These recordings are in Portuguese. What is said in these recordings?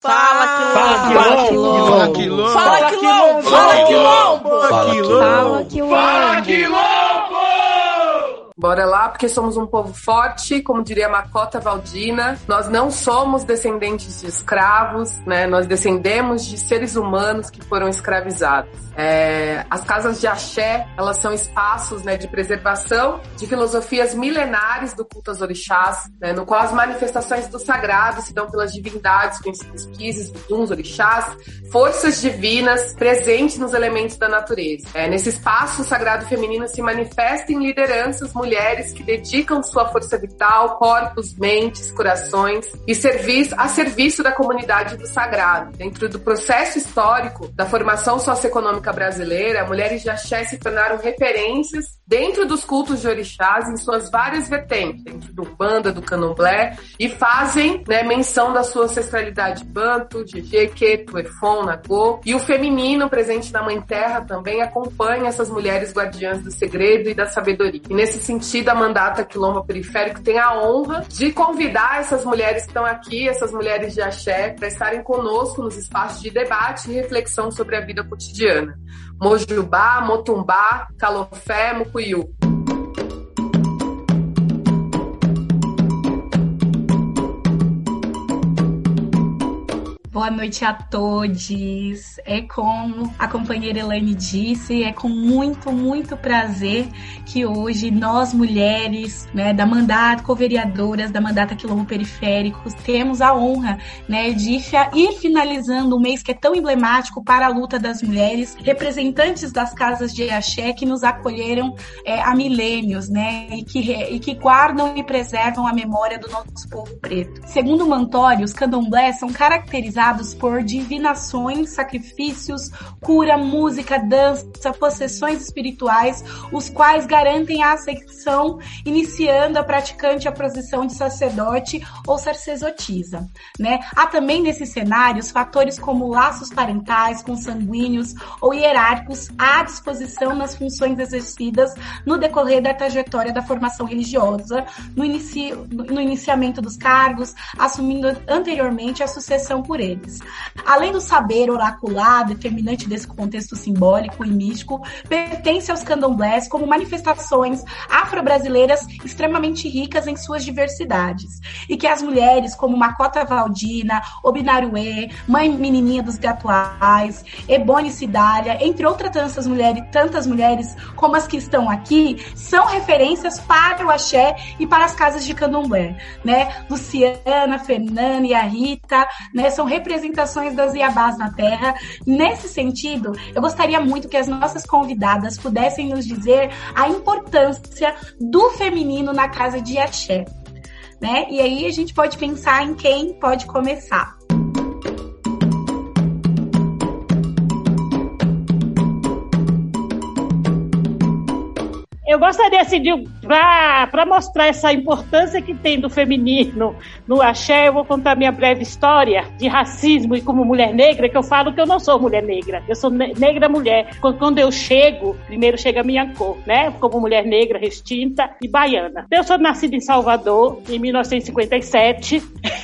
Fala, quilombo! Fala, quilombo! Fala, quilombo! Fala, quilombo! Fala, quilombo! Fala, quilombo! Bora lá, porque somos um povo forte, como diria Macota Valdina. Nós não somos descendentes de escravos, né? Nós descendemos de seres humanos que foram escravizados. É, as casas de axé, elas são espaços né, de preservação de filosofias milenares do culto aos orixás, né, no qual as manifestações do sagrado se dão pelas divindades, pesquisas dos orixás, forças divinas presentes nos elementos da natureza. É, nesse espaço, o sagrado feminino se manifesta em lideranças mulheres que dedicam sua força vital, corpos, mentes, corações e serviço, a serviço da comunidade do sagrado. Dentro do processo histórico da formação socioeconômica brasileira, mulheres de axé se tornaram referências dentro dos cultos de orixás em suas várias vertentes, dentro do banda, do candomblé, e fazem né, menção da sua ancestralidade banto, de Queto, Efon, Nagô, e o feminino presente na Mãe Terra também acompanha essas mulheres guardiãs do segredo e da sabedoria. E nesse sentido, a Mandata Quilombo Periférico tem a honra de convidar essas mulheres que estão aqui, essas mulheres de axé, para estarem conosco nos espaços de debate e reflexão sobre a vida cotidiana. Mojubá, Motumbá, Calofé, Mucuyu. Boa noite a todos. É como a companheira Elaine disse, é com muito, muito prazer que hoje nós mulheres, né, da mandata, co-vereadoras da mandata Quilombo Periféricos, temos a honra, né, de ir finalizando um mês que é tão emblemático para a luta das mulheres, representantes das casas de axé que nos acolheram é, há milênios, né, e que, e que guardam e preservam a memória do nosso povo preto. Segundo Mantório, os candomblés são caracterizados por divinações, sacrifícios, cura, música, dança, possessões espirituais, os quais garantem a ascensão, iniciando a praticante a posição de sacerdote ou sacerdotisa. Né? Há também nesses cenários fatores como laços parentais, consanguíneos ou hierárquicos à disposição nas funções exercidas no decorrer da trajetória da formação religiosa, no, inici no iniciamento dos cargos, assumindo anteriormente a sucessão por ele deles. Além do saber oracular, determinante desse contexto simbólico e místico, pertence aos candomblés como manifestações afro-brasileiras extremamente ricas em suas diversidades. E que as mulheres, como Macota Valdina, Obinaruê, Mãe Menininha dos Gatuais, Ebone Cidália, entre outras tantas mulheres, tantas mulheres como as que estão aqui, são referências para o axé e para as casas de candomblé, né? Luciana, Fernanda e a Rita, né, são representações das Iabás na Terra. Nesse sentido, eu gostaria muito que as nossas convidadas pudessem nos dizer a importância do feminino na casa de Axé. Né? E aí a gente pode pensar em quem pode começar. Eu gostaria assim, para mostrar essa importância que tem do feminino no axé, eu vou contar minha breve história de racismo e como mulher negra, que eu falo que eu não sou mulher negra, eu sou ne negra mulher. Quando eu chego, primeiro chega a minha cor, né? Como mulher negra, restinta e baiana. Eu sou nascida em Salvador, em 1957,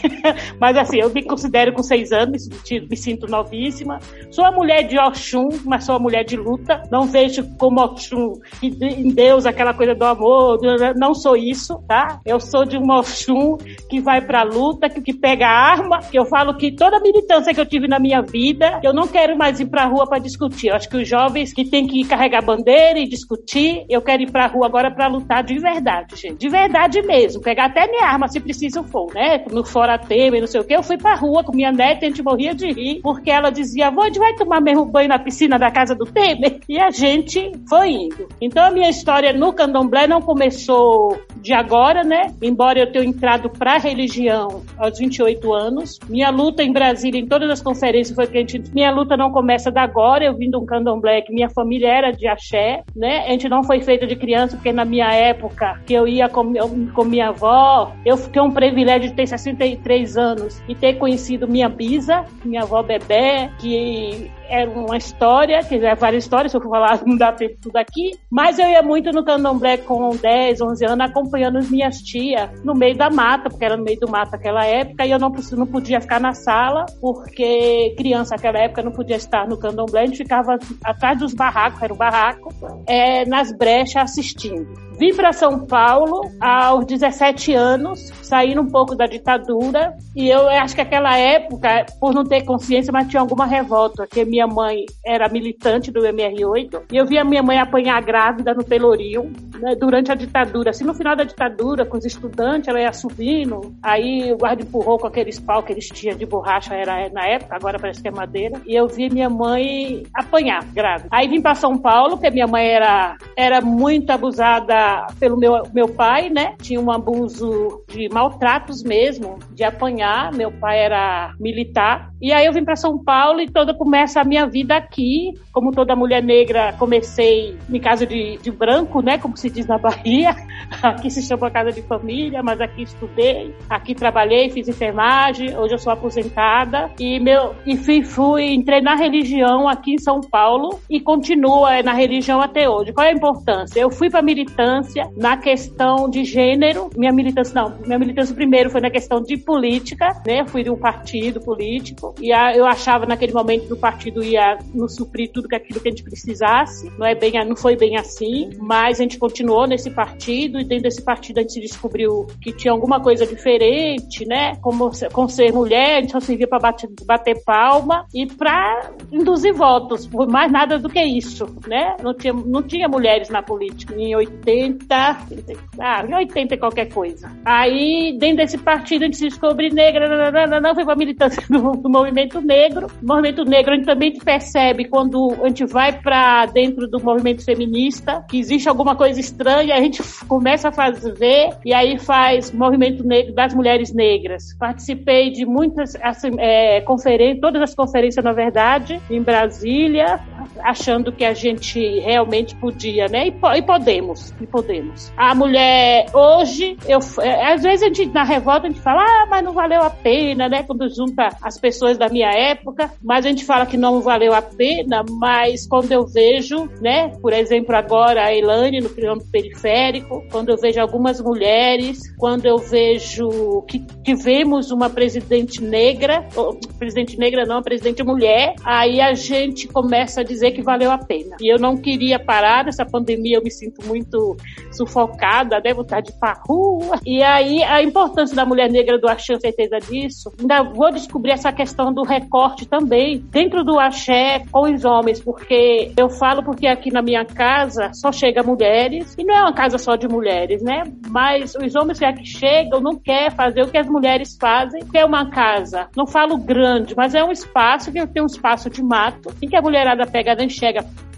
mas assim, eu me considero com seis anos, me sinto novíssima. Sou a mulher de Oxum, mas sou a mulher de luta. Não vejo como Oxum em Deus aquela coisa do amor, não sou isso, tá? Eu sou de um Oxum que vai pra luta, que, que pega arma, que eu falo que toda militância que eu tive na minha vida, eu não quero mais ir pra rua para discutir. Eu acho que os jovens que têm que carregar bandeira e discutir, eu quero ir pra rua agora para lutar de verdade, gente. De verdade mesmo. Pegar até minha arma se preciso for, né? No Fora Temer, não sei o quê. Eu fui pra rua com minha neta e a gente morria de rir, porque ela dizia, vô, a gente vai tomar mesmo banho na piscina da casa do Temer? E a gente foi indo. Então a minha história no candomblé não começou de agora, né? Embora eu tenha entrado para a religião aos 28 anos. Minha luta em Brasília, em todas as conferências, foi que a gente. Minha luta não começa da agora. Eu vim de um candomblé que minha família era de axé, né? A gente não foi feita de criança, porque na minha época, que eu ia com, com minha avó, eu tenho um privilégio de ter 63 anos e ter conhecido minha bisa, minha avó Bebé, que era uma história, que é várias histórias, se eu for falar não dá tempo tudo aqui, mas eu ia muito no candomblé com 10, 11 anos acompanhando as minhas tias no meio da mata, porque era no meio do mato naquela época, e eu não, não podia ficar na sala, porque criança naquela época não podia estar no candomblé, a gente ficava atrás dos barracos, era um barraco, é, nas brechas assistindo. Vim para São Paulo aos 17 anos, saindo um pouco da ditadura, e eu acho que aquela época, por não ter consciência, mas tinha alguma revolta, porque minha mãe era militante do MR8, e eu via minha mãe apanhar grávida no Pelourinho, né, durante a ditadura. Assim, no final da ditadura, com os estudantes, ela ia subindo, aí o guarda empurrou com aqueles pau que eles tinham de borracha, era na época, agora parece que é madeira, e eu vi minha mãe apanhar grávida. Aí vim para São Paulo, porque minha mãe era, era muito abusada pelo meu, meu pai, né? Tinha um abuso de maltratos mesmo, de apanhar. Meu pai era militar. E aí eu vim para São Paulo e toda começa a minha vida aqui. Como toda mulher negra, comecei em casa de, de branco, né? Como se diz na Bahia. Aqui se chama casa de família, mas aqui estudei, aqui trabalhei, fiz enfermagem. Hoje eu sou aposentada e meu e fui, fui entrei na religião aqui em São Paulo e continuo na religião até hoje. Qual é a importância? Eu fui para militância na questão de gênero. Minha militância, não, minha militância primeiro foi na questão de política, né? Eu fui de um partido político e a, eu achava naquele momento que o partido ia nos suprir tudo aquilo que a gente precisasse. Não é bem, não foi bem assim, mas a gente continuou nesse partido e dentro desse partido a gente descobriu que tinha alguma coisa diferente, né? Como com ser mulher, a gente só servia para bater, bater palma e para induzir votos, por mais nada do que isso, né? Não tinha, não tinha mulheres na política em 80 80, ah, 80 qualquer coisa. Aí, dentro desse partido, a gente se descobre negra, não, não, foi pra militância do, do, movimento negro. O movimento negro, a gente também percebe quando a gente vai para dentro do movimento feminista, que existe alguma coisa estranha, a gente começa a fazer, e aí faz movimento negro das mulheres negras. Participei de muitas assim, é, conferências, todas as conferências, na verdade, em Brasília, achando que a gente realmente podia, né? E, e podemos, e podemos. A mulher, hoje, eu, é, às vezes a gente, na revolta, a gente fala, ah, mas não valeu a pena, né? Quando junta as pessoas da minha época, mas a gente fala que não valeu a pena, mas quando eu vejo, né? Por exemplo, agora a Elane no Periférico, quando eu vejo algumas mulheres, quando eu vejo que tivemos uma presidente negra, ou, presidente negra não, presidente mulher, aí a gente começa a dizer que valeu a pena. E eu não queria parar nessa pandemia, eu me sinto muito sufocada, né? Vontade de ir pra rua. E aí a importância da mulher negra do axé, certeza disso. Ainda vou descobrir essa questão do recorte também, dentro do axé com os homens, porque eu falo porque aqui na minha casa só chega mulheres, e não é uma casa só de mulheres, né? Mas os homens que aqui chegam não quer fazer o que as mulheres fazem, que é uma casa, não falo grande, mas é um espaço que tem um espaço de mato, em que a mulherada pega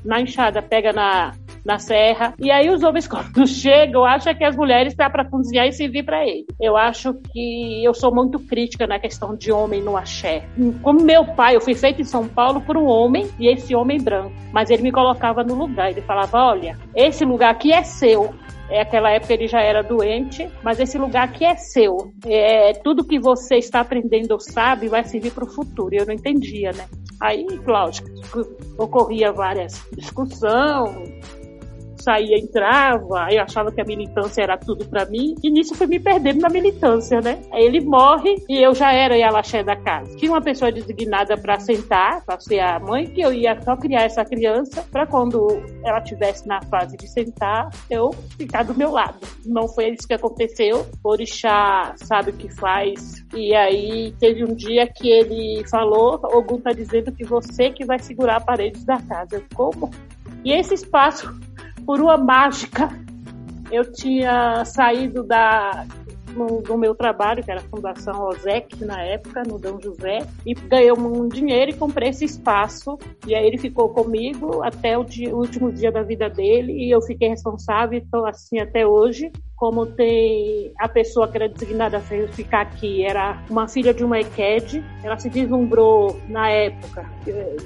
na enxada, pega na, na serra. E aí os homens, quando chegam, acham que as mulheres estão para cozinhar e servir para ele. Eu acho que eu sou muito crítica na questão de homem no axé. Como meu pai, eu fui feito em São Paulo por um homem e esse homem branco. Mas ele me colocava no lugar. Ele falava: olha, esse lugar aqui é seu. É, aquela época ele já era doente, mas esse lugar aqui é seu. É, tudo que você está aprendendo ou sabe vai servir para o futuro. Eu não entendia, né? Aí, lógico, ocorria várias discussões, saía, entrava, aí eu achava que a militância era tudo para mim, e nisso fui me perdendo na militância, né? Aí ele morre e eu já era Yalaxé da casa. Tinha uma pessoa designada para sentar, para ser a mãe, que eu ia só criar essa criança para quando ela tivesse na fase de sentar, eu ficar do meu lado. Não foi isso que aconteceu. O Orixá sabe o que faz. E aí teve um dia que ele falou, Ogum tá dizendo que você que vai segurar a parede da casa. Eu, como? E esse espaço por uma mágica, eu tinha saído da no, no, meu trabalho, que era a Fundação OSEC na época, no Dom José, e ganhei um dinheiro e comprei esse espaço. E aí ele ficou comigo até o, dia, o último dia da vida dele, e eu fiquei responsável e estou assim até hoje como tem a pessoa que era designada a ficar aqui, era uma filha de uma EQED, ela se deslumbrou na época,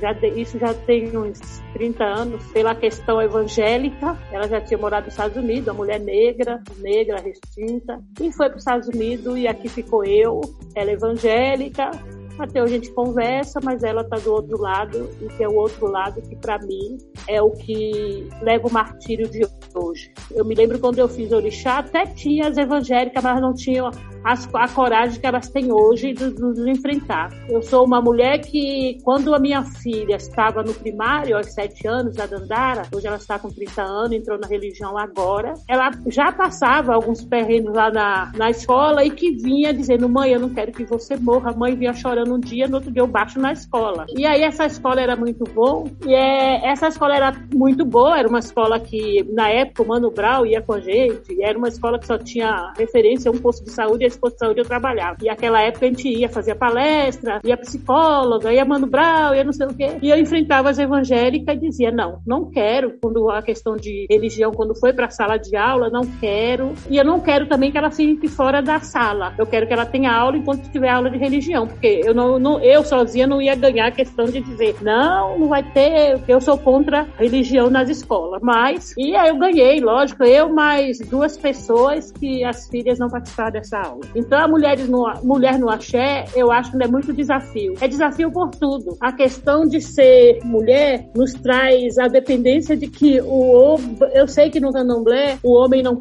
já, isso já tem uns 30 anos, pela questão evangélica, ela já tinha morado nos Estados Unidos, uma mulher negra, negra, retinta, e foi para os Estados Unidos e aqui ficou eu, ela é evangélica, até hoje a gente conversa, mas ela está do outro lado, e que é o outro lado que para mim é o que leva o martírio de hoje. Eu me lembro quando eu fiz orixá, até tinha as evangélicas, mas não tinham as, a coragem que elas têm hoje de nos enfrentar. Eu sou uma mulher que, quando a minha filha estava no primário, aos sete anos, a Dandara, hoje ela está com 30 anos, entrou na religião agora, ela já passava alguns perrengues lá na, na escola e que vinha dizendo, mãe, eu não quero que você morra. A mãe vinha chorando um dia, no outro dia eu baixo na escola. E aí essa escola era muito boa, e é, essa escola era muito boa, era uma escola que, na época, o Mano Brau ia com a gente, era uma escola que só tinha referência a um posto de saúde posto de saúde eu trabalhava. E naquela época a gente ia fazer palestra, ia psicóloga, ia Mano Brau, ia não sei o quê. E eu enfrentava as evangélicas e dizia, não, não quero. Quando a questão de religião, quando foi para a sala de aula, não quero. E eu não quero também que ela fique fora da sala. Eu quero que ela tenha aula enquanto tiver aula de religião, porque eu não, não eu sozinha não ia ganhar a questão de dizer, não, não vai ter, eu sou contra religião nas escolas. Mas, e aí eu ganhei, lógico, eu mais duas pessoas que as filhas não participaram dessa aula. Então, a mulheres no, mulher no axé, eu acho que é muito desafio. É desafio por tudo. A questão de ser mulher nos traz a dependência de que o eu sei que no candomblé o homem não,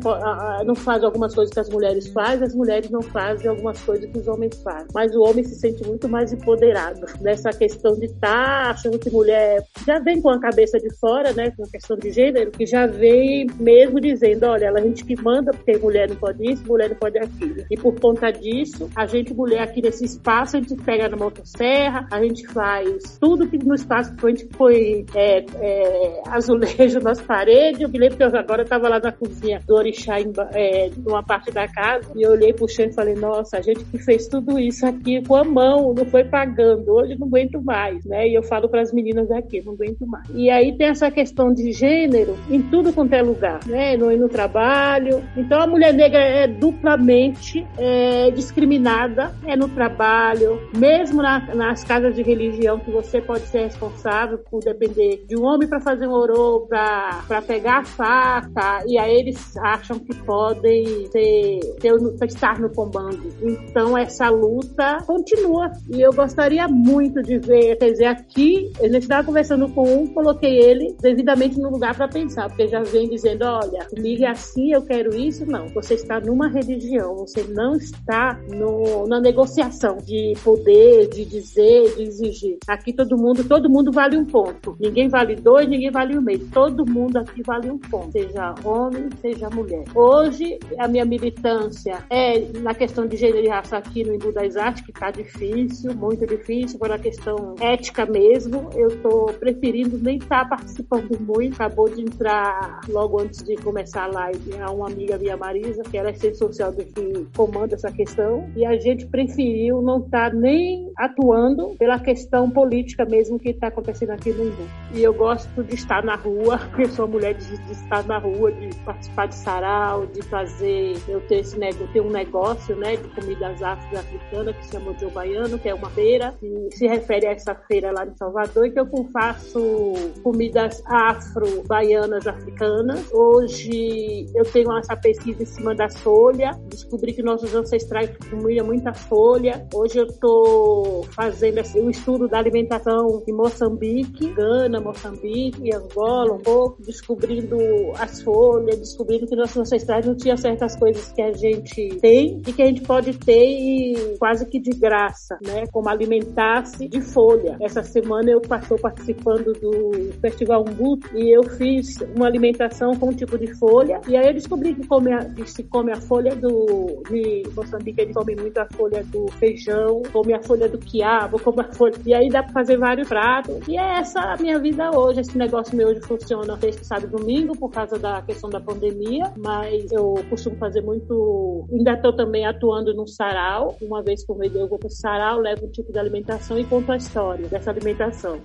não faz algumas coisas que as mulheres fazem, as mulheres não fazem algumas coisas que os homens fazem. Mas o homem se sente muito mais empoderado nessa questão de estar tá achando que mulher já vem com a cabeça de fora, né, com a questão de gênero, que já vem mesmo dizendo, olha, a gente que manda porque mulher não pode isso, mulher não pode aquilo. E por conta disso, a gente, mulher, aqui nesse espaço, a gente pega na motosserra, a gente faz tudo que no espaço que a gente põe é, é, azulejo nas paredes. Eu me lembro que eu agora estava lá na cozinha do Orixá, em, é, numa parte da casa, e eu olhei pro chão e falei, nossa, a gente que fez tudo isso aqui com a mão, não foi pagando, hoje não aguento mais, né? E eu falo para as meninas aqui, não aguento mais. E aí tem essa questão de gênero em tudo quanto é lugar, né? No, no trabalho. Então a mulher negra é duplamente é, discriminada é no trabalho, mesmo na, nas casas de religião, que você pode ser responsável por depender de um homem para fazer um orô, para pegar a faca, e aí eles acham que podem ter, ter, estar no comando. Então essa luta continua. E eu gostaria muito de ver, quer dizer, aqui, eu estava conversando com um, coloquei ele devidamente no lugar para pensar, porque já vem dizendo, olha, comigo é assim, eu quero isso. Não, você está numa religião, você não está no, na negociação de poder, de dizer, de exigir. Aqui todo mundo, todo mundo vale um ponto. Ninguém vale dois, ninguém vale um meio. Todo mundo aqui vale um ponto, seja homem, seja mulher. Hoje, a minha militância é na questão de gênero e raça aqui no Embu das Artes, que está difícil, muito difícil, por a questão ética mesmo. Eu estou preferindo nem estar tá participando muito. Acabou de entrar logo antes de começar a live a uma amiga minha, Marisa, que ela é assistente social do que comanda essa questão e a gente preferiu não estar tá nem atuando pela questão política mesmo que está acontecendo aqui no Imbu. E eu gosto de estar na rua, porque sou mulher de, de, estar na rua, de participar de sarau, de fazer, eu tenho, esse, eu tenho um negócio né, de comidas afro-africanas que se chama Joe Baiano, que é uma feira que se refere a essa feira lá de Salvador e que eu faço comidas afro-baianas africanas. Hoje eu tenho essa pesquisa em cima da folha, descobri que nossos ancestrais comiam muita folha. Hoje eu estou fazendo assim, um estudo da alimentação em Moçambique, Gana, Moçambique, Angola, um pouco, descobrindo as folhas, descobrindo que nossos ancestrais não tinham certas coisas que a gente tem e que a gente pode ter e quase que de graça, né? Como alimentar-se de folha. Essa semana eu estou participando do Festival Umbu e eu fiz uma alimentação com um tipo de folha e aí eu descobri que, come a, que se come a folha do de Moçambique, eles comem muito a folha do feijão, comem a folha do quiabo, comem a folha. E aí dá pra fazer vários pratos. E é essa a minha vida hoje. Esse negócio meu hoje funciona sexta, sábado domingo por causa da questão da pandemia, mas eu costumo fazer muito. Ainda estou também atuando num sarau. Uma vez por mês eu vou pro sarau, levo um tipo de alimentação e conto a história dessa alimentação.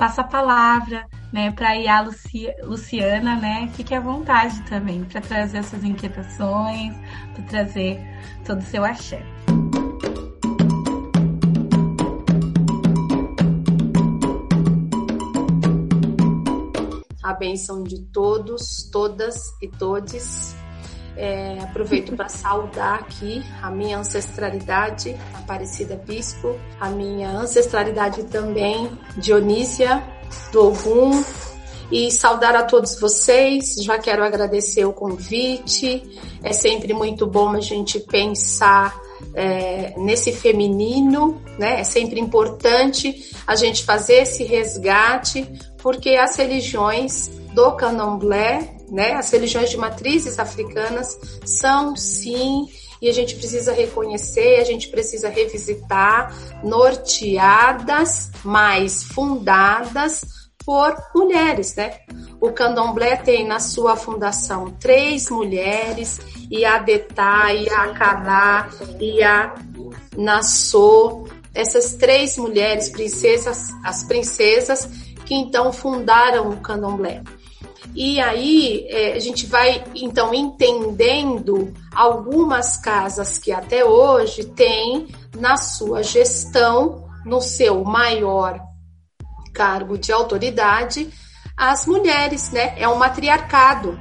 Passa a palavra né, para a Lucia, Luciana, né? Fique à vontade também para trazer essas inquietações, para trazer todo o seu axé. A bênção de todos, todas e todes. É, aproveito para saudar aqui a minha ancestralidade, Aparecida Bispo, a minha ancestralidade também, Dionísia, do Ogum, e saudar a todos vocês. Já quero agradecer o convite. É sempre muito bom a gente pensar é, nesse feminino, né? É sempre importante a gente fazer esse resgate, porque as religiões do candomblé, né? As religiões de matrizes africanas são sim e a gente precisa reconhecer, a gente precisa revisitar, norteadas, mas fundadas por mulheres, né? O Candomblé tem na sua fundação três mulheres, e a e a Caná, e a Nassô, essas três mulheres princesas, as princesas que então fundaram o Candomblé. E aí é, a gente vai então entendendo algumas casas que até hoje têm na sua gestão, no seu maior cargo de autoridade, as mulheres, né? É um matriarcado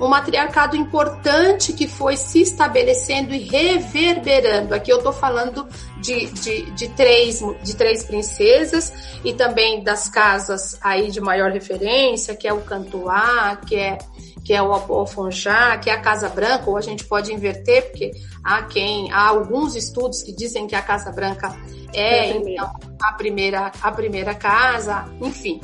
um matriarcado importante que foi se estabelecendo e reverberando. Aqui eu estou falando de, de, de, três, de três princesas e também das casas aí de maior referência, que é o Cantuá, que é, que é o Afonjá, que é a Casa Branca, ou a gente pode inverter, porque há quem há alguns estudos que dizem que a Casa Branca é, é a, primeira. Então, a primeira a primeira casa, enfim.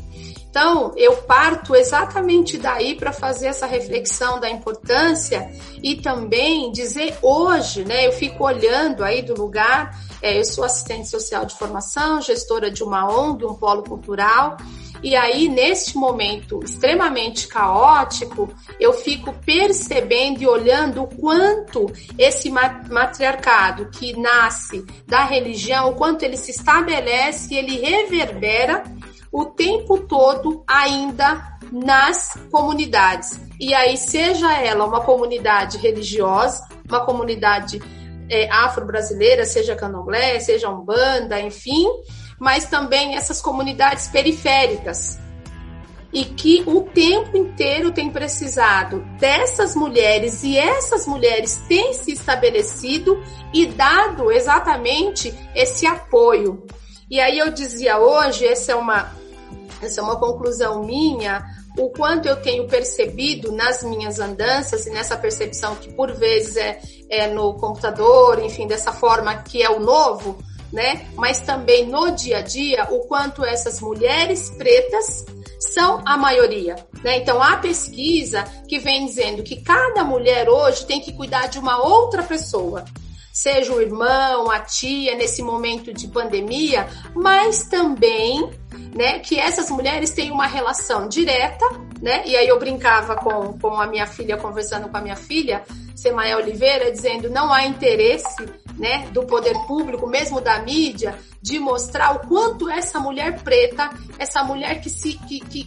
Então, eu parto exatamente daí para fazer essa reflexão da importância e também dizer hoje, né? Eu fico olhando aí do lugar, é, eu sou assistente social de formação, gestora de uma ONG, um polo cultural, e aí, neste momento extremamente caótico, eu fico percebendo e olhando o quanto esse matriarcado que nasce da religião, o quanto ele se estabelece ele reverbera o tempo todo ainda nas comunidades. E aí, seja ela uma comunidade religiosa, uma comunidade é, afro-brasileira, seja candomblé, seja umbanda, enfim, mas também essas comunidades periféricas. E que o tempo inteiro tem precisado dessas mulheres e essas mulheres têm se estabelecido e dado exatamente esse apoio. E aí eu dizia hoje, essa é uma essa é uma conclusão minha, o quanto eu tenho percebido nas minhas andanças e nessa percepção que por vezes é, é no computador, enfim, dessa forma que é o novo, né? Mas também no dia a dia, o quanto essas mulheres pretas são a maioria. Né? Então, há pesquisa que vem dizendo que cada mulher hoje tem que cuidar de uma outra pessoa seja o irmão, a tia, nesse momento de pandemia, mas também né, que essas mulheres têm uma relação direta, né? E aí eu brincava com, com a minha filha, conversando com a minha filha, Semaia Oliveira, dizendo não há interesse né, do poder público, mesmo da mídia, de mostrar o quanto essa mulher preta, essa mulher que se que, que,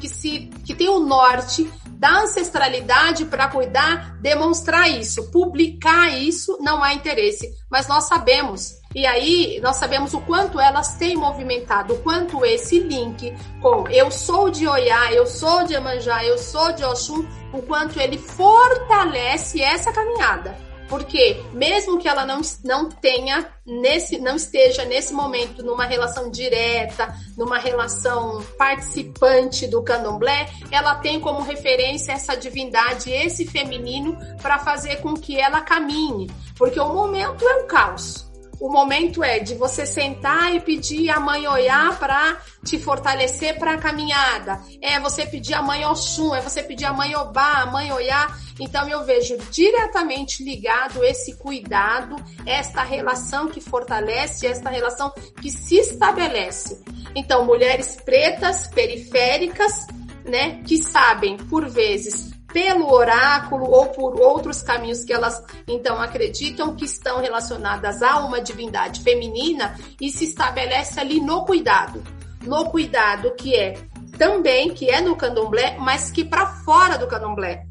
que, se que tem o norte da ancestralidade para cuidar, demonstrar isso, publicar isso, não há interesse. Mas nós sabemos e aí nós sabemos o quanto elas têm movimentado, o quanto esse link com eu sou de Oiá, eu sou de Emanjá, eu sou de Oxum, o quanto ele fortalece essa caminhada. Porque mesmo que ela não, não tenha nesse não esteja nesse momento numa relação direta, numa relação participante do candomblé, ela tem como referência essa divindade, esse feminino para fazer com que ela caminhe, porque o momento é um caos. O momento é de você sentar e pedir a mãe olhar para te fortalecer para a caminhada. É você pedir a mãe Oxum, é você pedir a mãe Obá, a mãe olhar. Então eu vejo diretamente ligado esse cuidado, esta relação que fortalece, esta relação que se estabelece. Então mulheres pretas, periféricas, né, que sabem por vezes pelo oráculo ou por outros caminhos que elas então acreditam que estão relacionadas a uma divindade feminina e se estabelece ali no cuidado, no cuidado que é também que é no candomblé, mas que para fora do candomblé.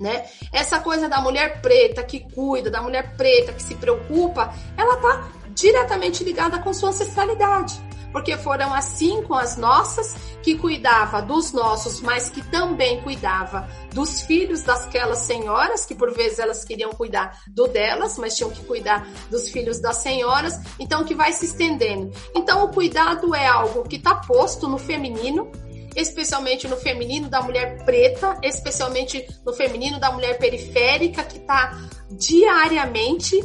Né? Essa coisa da mulher preta que cuida, da mulher preta que se preocupa, ela tá diretamente ligada com sua ancestralidade. porque foram assim com as nossas, que cuidava dos nossos, mas que também cuidava dos filhos daquelas senhoras, que por vezes elas queriam cuidar do delas, mas tinham que cuidar dos filhos das senhoras, então que vai se estendendo. Então o cuidado é algo que está posto no feminino, especialmente no feminino da mulher preta, especialmente no feminino da mulher periférica, que está diariamente,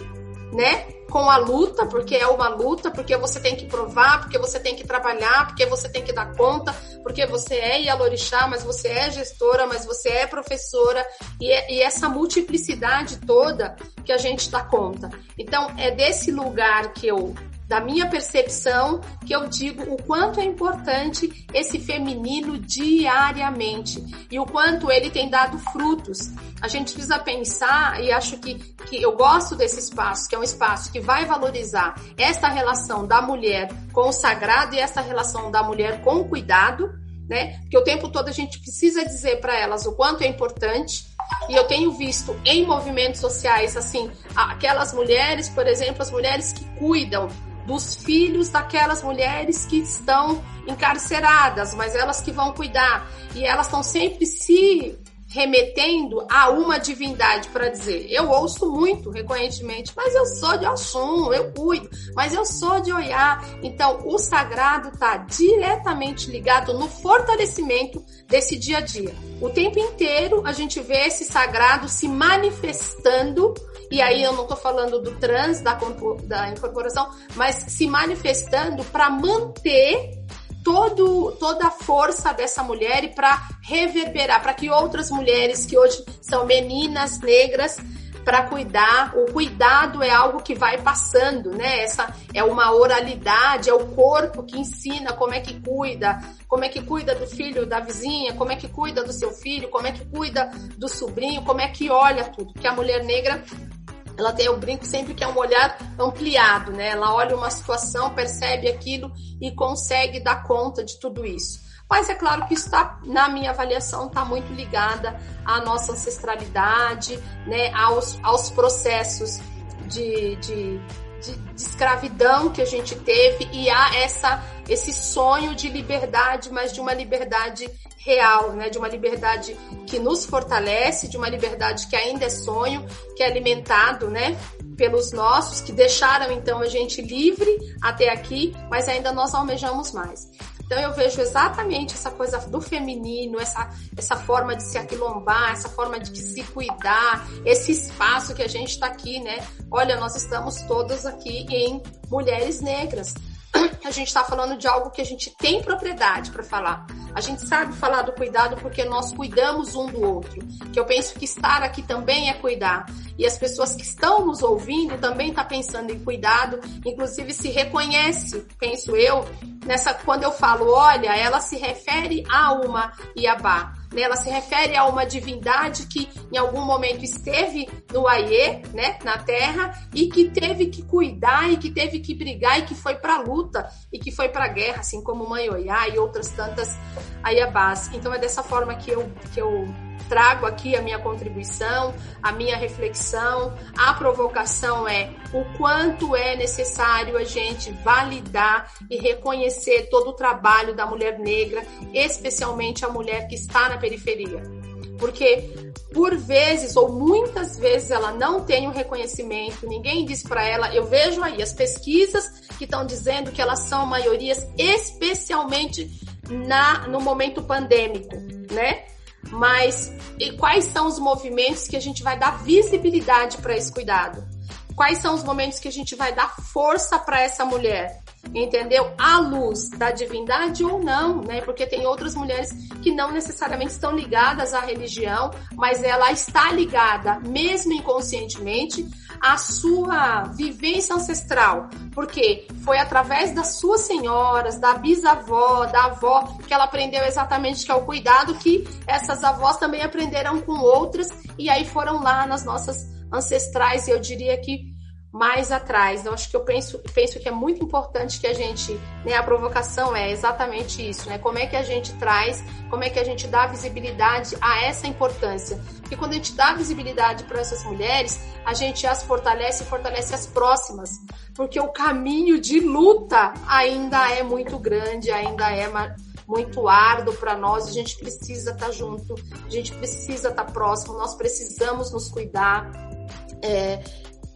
né? Com a luta, porque é uma luta, porque você tem que provar, porque você tem que trabalhar, porque você tem que dar conta, porque você é Yalorixá, mas você é gestora, mas você é professora, e, é, e essa multiplicidade toda que a gente dá conta. Então, é desse lugar que eu da minha percepção, que eu digo o quanto é importante esse feminino diariamente e o quanto ele tem dado frutos. A gente precisa pensar, e acho que, que eu gosto desse espaço, que é um espaço que vai valorizar esta relação da mulher com o sagrado e esta relação da mulher com o cuidado, né? Porque o tempo todo a gente precisa dizer para elas o quanto é importante. E eu tenho visto em movimentos sociais, assim, aquelas mulheres, por exemplo, as mulheres que cuidam dos filhos daquelas mulheres que estão encarceradas, mas elas que vão cuidar. E elas estão sempre se remetendo a uma divindade para dizer, eu ouço muito recorrentemente, mas eu sou de Oxum, eu cuido, mas eu sou de Oiá. Então, o sagrado está diretamente ligado no fortalecimento desse dia a dia. O tempo inteiro a gente vê esse sagrado se manifestando e aí eu não estou falando do trans, da, da incorporação, mas se manifestando para manter todo, toda a força dessa mulher e para reverberar, para que outras mulheres que hoje são meninas negras para cuidar. O cuidado é algo que vai passando, né? Essa é uma oralidade, é o corpo que ensina como é que cuida, como é que cuida do filho da vizinha, como é que cuida do seu filho, como é que cuida do sobrinho, como é que olha tudo. Porque a mulher negra ela tem, o brinco sempre que é um olhar ampliado, né? Ela olha uma situação, percebe aquilo e consegue dar conta de tudo isso. Mas é claro que está, na minha avaliação, está muito ligada à nossa ancestralidade, né? aos, aos processos de, de de, de, escravidão que a gente teve e há essa, esse sonho de liberdade, mas de uma liberdade real, né? de uma liberdade que nos fortalece, de uma liberdade que ainda é sonho, que é alimentado né? pelos nossos, que deixaram então a gente livre até aqui, mas ainda nós almejamos mais. Então eu vejo exatamente essa coisa do feminino, essa, essa forma de se aquilombar, essa forma de se cuidar, esse espaço que a gente está aqui, né? Olha, nós estamos todas aqui em mulheres negras. A gente está falando de algo que a gente tem propriedade para falar. A gente sabe falar do cuidado porque nós cuidamos um do outro. Que eu penso que estar aqui também é cuidar. E as pessoas que estão nos ouvindo também estão tá pensando em cuidado, inclusive se reconhece, penso eu, nessa quando eu falo, olha, ela se refere a uma Iabá. Né? Ela se refere a uma divindade que em algum momento esteve no Aie, né, na terra, e que teve que cuidar e que teve que brigar e que foi para luta e que foi para guerra, assim como Mãe Oiá e outras tantas Ayabás. Então é dessa forma que eu que eu trago aqui a minha contribuição, a minha reflexão. A provocação é o quanto é necessário a gente validar e reconhecer todo o trabalho da mulher negra, especialmente a mulher que está na periferia. Porque por vezes ou muitas vezes ela não tem o um reconhecimento, ninguém diz para ela. Eu vejo aí as pesquisas que estão dizendo que elas são maiorias, especialmente na no momento pandêmico, né? Mas e quais são os movimentos que a gente vai dar visibilidade para esse cuidado? Quais são os momentos que a gente vai dar força para essa mulher? Entendeu? À luz da divindade ou não, né? Porque tem outras mulheres que não necessariamente estão ligadas à religião, mas ela está ligada, mesmo inconscientemente, à sua vivência ancestral, porque foi através das suas senhoras, da bisavó, da avó, que ela aprendeu exatamente que é o cuidado que essas avós também aprenderam com outras e aí foram lá nas nossas ancestrais, eu diria que mais atrás. Eu acho que eu penso, penso que é muito importante que a gente, né, a provocação é exatamente isso, né? Como é que a gente traz, como é que a gente dá visibilidade a essa importância? Porque quando a gente dá visibilidade para essas mulheres, a gente as fortalece e fortalece as próximas, porque o caminho de luta ainda é muito grande, ainda é muito árduo para nós, a gente precisa estar tá junto, a gente precisa estar tá próximo, nós precisamos nos cuidar. É,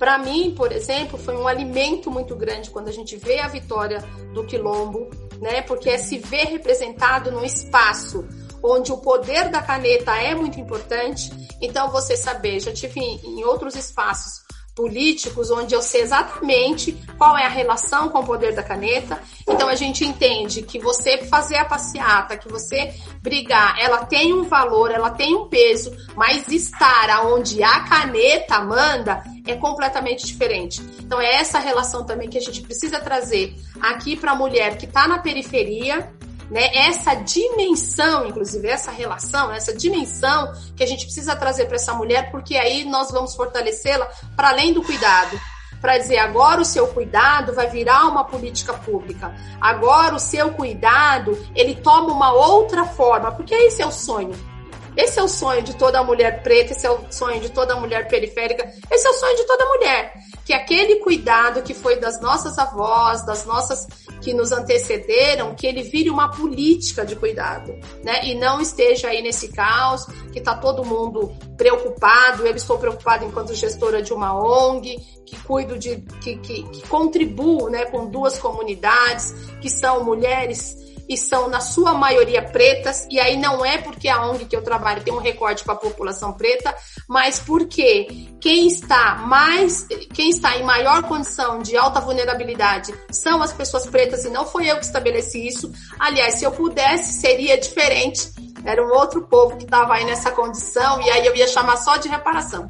para mim, por exemplo, foi um alimento muito grande quando a gente vê a vitória do Quilombo, né? Porque é se ver representado num espaço onde o poder da caneta é muito importante. Então, você saber, já tive em outros espaços políticos, onde eu sei exatamente qual é a relação com o poder da caneta. Então a gente entende que você fazer a passeata, que você brigar, ela tem um valor, ela tem um peso, mas estar aonde a caneta manda é completamente diferente. Então é essa relação também que a gente precisa trazer aqui para a mulher que está na periferia né? Essa dimensão, inclusive essa relação, essa dimensão que a gente precisa trazer para essa mulher, porque aí nós vamos fortalecê-la para além do cuidado para dizer agora o seu cuidado vai virar uma política pública. Agora o seu cuidado, ele toma uma outra forma, porque esse é o sonho. Esse é o sonho de toda mulher preta, esse é o sonho de toda mulher periférica, esse é o sonho de toda mulher. Que aquele cuidado que foi das nossas avós, das nossas que nos antecederam, que ele vire uma política de cuidado, né? E não esteja aí nesse caos, que está todo mundo preocupado. Eu estou preocupada enquanto gestora de uma ONG, que cuido de, que, que, que contribuo, né, com duas comunidades, que são mulheres e são, na sua maioria, pretas, e aí não é porque a ONG que eu trabalho tem um recorte para a população preta, mas porque quem está mais, quem está em maior condição de alta vulnerabilidade são as pessoas pretas, e não foi eu que estabeleci isso. Aliás, se eu pudesse, seria diferente. Era um outro povo que estava aí nessa condição, e aí eu ia chamar só de reparação.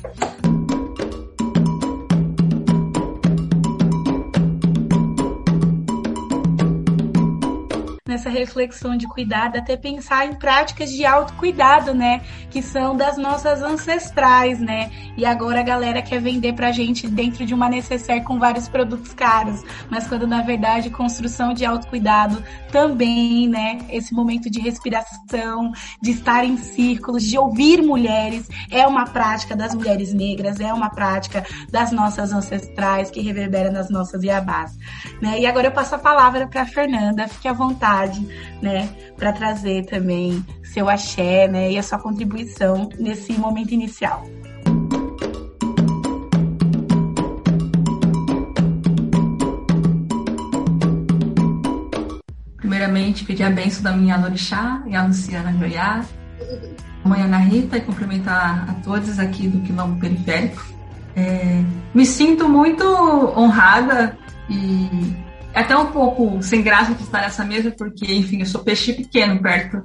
Nessa reflexão de cuidado, até pensar em práticas de autocuidado, né? Que são das nossas ancestrais, né? E agora a galera quer vender pra gente dentro de uma necessaire com vários produtos caros, mas quando na verdade construção de autocuidado também, né? Esse momento de respiração, de estar em círculos, de ouvir mulheres, é uma prática das mulheres negras, é uma prática das nossas ancestrais que reverbera nas nossas iabás, né? E agora eu passo a palavra para Fernanda, fique à vontade né, para trazer também seu axé, né, e a sua contribuição nesse momento inicial. Primeiramente, pedir a benção da minha Lorixá e a Luciana Joiá, mãe Ana Rita, e cumprimentar a todos aqui do Quilombo Periférico. É, me sinto muito honrada e até um pouco sem graça de estar nessa mesa, porque, enfim, eu sou peixe pequeno perto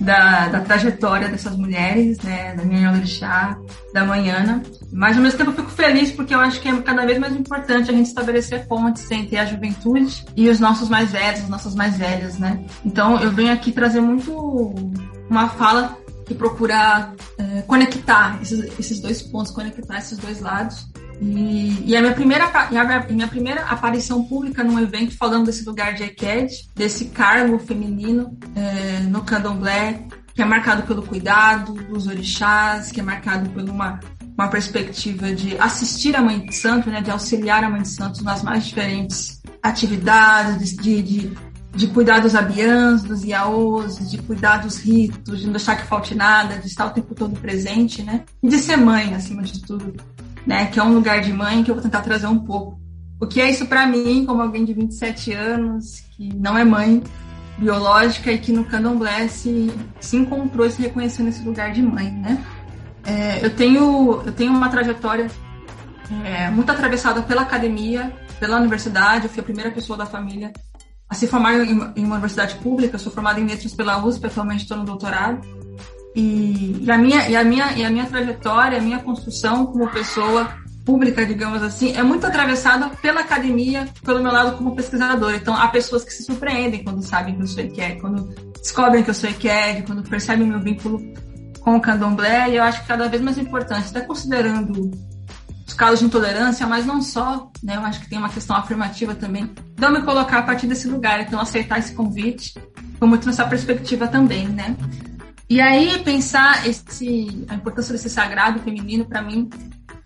da, da trajetória dessas mulheres, né, da minha Orixá, da Manhana. Mas, ao mesmo tempo, eu fico feliz porque eu acho que é cada vez mais importante a gente estabelecer pontes entre a juventude e os nossos mais velhos, as nossas mais velhas, né? Então, eu venho aqui trazer muito uma fala que procura é, conectar esses, esses dois pontos, conectar esses dois lados e, e, a, minha primeira, a minha primeira aparição pública num evento falando desse lugar de EQED, desse cargo feminino é, no candomblé, que é marcado pelo cuidado dos orixás, que é marcado por uma, uma perspectiva de assistir a Mãe de Santo, né, de auxiliar a Mãe de Santo nas mais diferentes atividades, de, de, de cuidar dos abiãs, dos iaôs, de cuidar dos ritos, de não deixar que falte nada, de estar o tempo todo presente, né? E de ser mãe, acima de tudo né, que é um lugar de mãe que eu vou tentar trazer um pouco. O que é isso para mim, como alguém de 27 anos, que não é mãe biológica e que no candomblé se, se encontrou e se reconheceu nesse lugar de mãe, né? É, eu, tenho, eu tenho uma trajetória é, muito atravessada pela academia, pela universidade, eu fui a primeira pessoa da família a se formar em, em uma universidade pública, eu sou formada em letras pela USP, atualmente estou no doutorado. E, e, a minha, e, a minha, e a minha trajetória, a minha construção como pessoa pública, digamos assim, é muito atravessada pela academia, pelo meu lado como pesquisadora. Então, há pessoas que se surpreendem quando sabem que eu sou EQED, quando descobrem que eu sou EQED, quando percebem o meu vínculo com o candomblé, e eu acho que cada vez mais importante, até considerando os casos de intolerância, mas não só, né? Eu acho que tem uma questão afirmativa também. Então, me colocar a partir desse lugar, então aceitar esse convite, foi muito nessa perspectiva também, né? E aí pensar esse, a importância desse sagrado feminino para mim,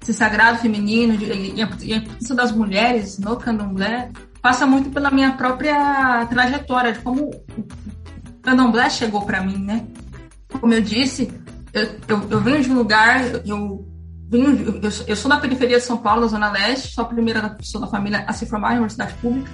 esse sagrado feminino e a, e a importância das mulheres no candomblé passa muito pela minha própria trajetória, de como o candomblé chegou para mim, né? Como eu disse, eu, eu, eu venho de um lugar, eu eu, eu, sou da periferia de São Paulo, da Zona Leste, sou a primeira pessoa da família a se formar em universidade pública.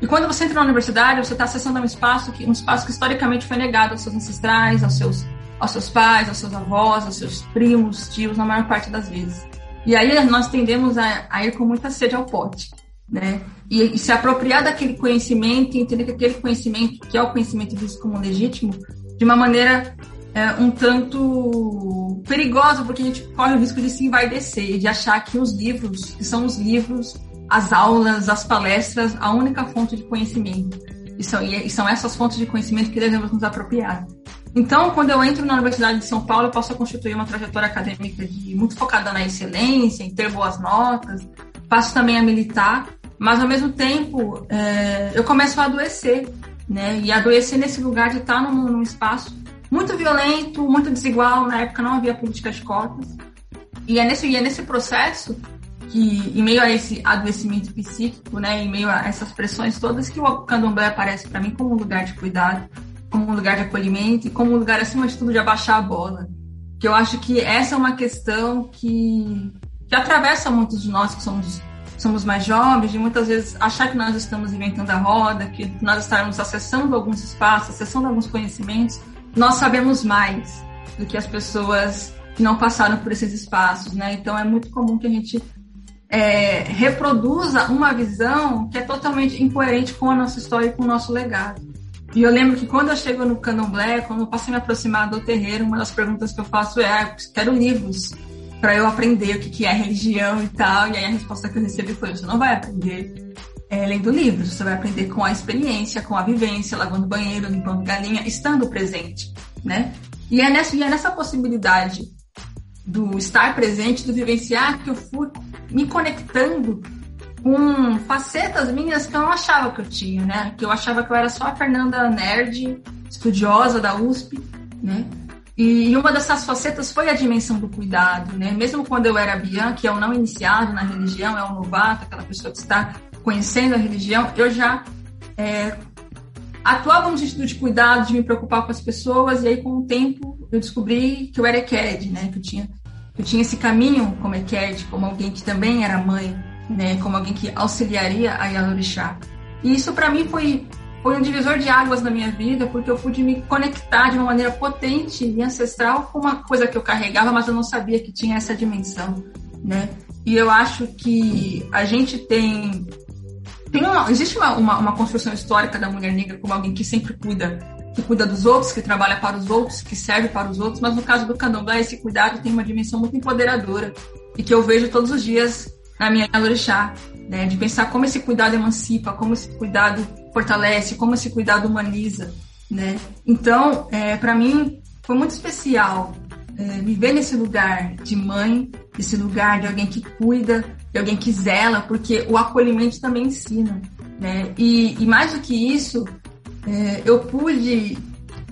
E quando você entra na universidade, você está acessando um espaço que um espaço que historicamente foi negado aos seus ancestrais, aos seus aos seus pais, aos seus avós, aos seus primos, tios, na maior parte das vezes. E aí nós tendemos a, a ir com muita sede ao pote, né? E, e, se apropriar daquele conhecimento entender que aquele conhecimento, que é o conhecimento visto como legítimo, de uma maneira é, um tanto perigosa, porque a gente corre o risco de se envaidecer, de achar que os livros, que são os livros, as aulas, as palestras, a única fonte de conhecimento. E são, e são essas fontes de conhecimento que devemos nos apropriar. Então, quando eu entro na Universidade de São Paulo, eu posso constituir uma trajetória acadêmica de, muito focada na excelência, em ter boas notas, passo também a militar, mas ao mesmo tempo é, eu começo a adoecer, né? E adoecer nesse lugar de estar num, num espaço muito violento, muito desigual. Na época não havia política de cotas. E é nesse, e é nesse processo que, em meio a esse adoecimento psíquico, né, em meio a essas pressões todas, que o candomblé aparece para mim como um lugar de cuidado, como um lugar de acolhimento e como um lugar, acima de tudo, de abaixar a bola. Que eu acho que essa é uma questão que, que atravessa muitos de nós que somos, somos mais jovens, de muitas vezes achar que nós estamos inventando a roda, que nós estamos acessando alguns espaços, acessando alguns conhecimentos, nós sabemos mais do que as pessoas que não passaram por esses espaços, né? Então é muito comum que a gente é, reproduza uma visão que é totalmente incoerente com a nossa história e com o nosso legado. E eu lembro que quando eu chego no Candomblé, quando eu passo a me aproximar do terreiro, uma das perguntas que eu faço é: ah, quero livros para eu aprender o que, que é religião e tal. E aí a resposta que eu recebi foi: você não vai aprender é, lendo livros, você vai aprender com a experiência, com a vivência, lavando banheiro, limpando galinha, estando presente, né? E é nessa, e é nessa possibilidade do estar presente, do vivenciar, que eu fui me conectando com facetas minhas que eu não achava que eu tinha, né? Que eu achava que eu era só a Fernanda nerd, estudiosa da USP, né? E uma dessas facetas foi a dimensão do cuidado, né? Mesmo quando eu era Bian, que é o não iniciado na religião, é o novato, aquela pessoa que está conhecendo a religião, eu já é, atuava no sentido de cuidado, de me preocupar com as pessoas, e aí com o tempo eu descobri que eu era EQED, né? Que eu tinha, eu tinha esse caminho como EQED, como alguém que também era mãe, né? Como alguém que auxiliaria a Yalorixá. E isso para mim foi foi um divisor de águas na minha vida, porque eu pude me conectar de uma maneira potente e ancestral com uma coisa que eu carregava, mas eu não sabia que tinha essa dimensão, né? E eu acho que a gente tem tem uma, existe uma, uma, uma, construção histórica da mulher negra como alguém que sempre cuida, que cuida dos outros, que trabalha para os outros, que serve para os outros, mas no caso do candomblé, esse cuidado tem uma dimensão muito empoderadora e que eu vejo todos os dias na minha orixá, né, de pensar como esse cuidado emancipa, como esse cuidado fortalece, como esse cuidado humaniza, né? Então, é, para mim, foi muito especial é, viver nesse lugar de mãe, esse lugar de alguém que cuida, de alguém que zela, porque o acolhimento também ensina, né? E, e mais do que isso, é, eu pude,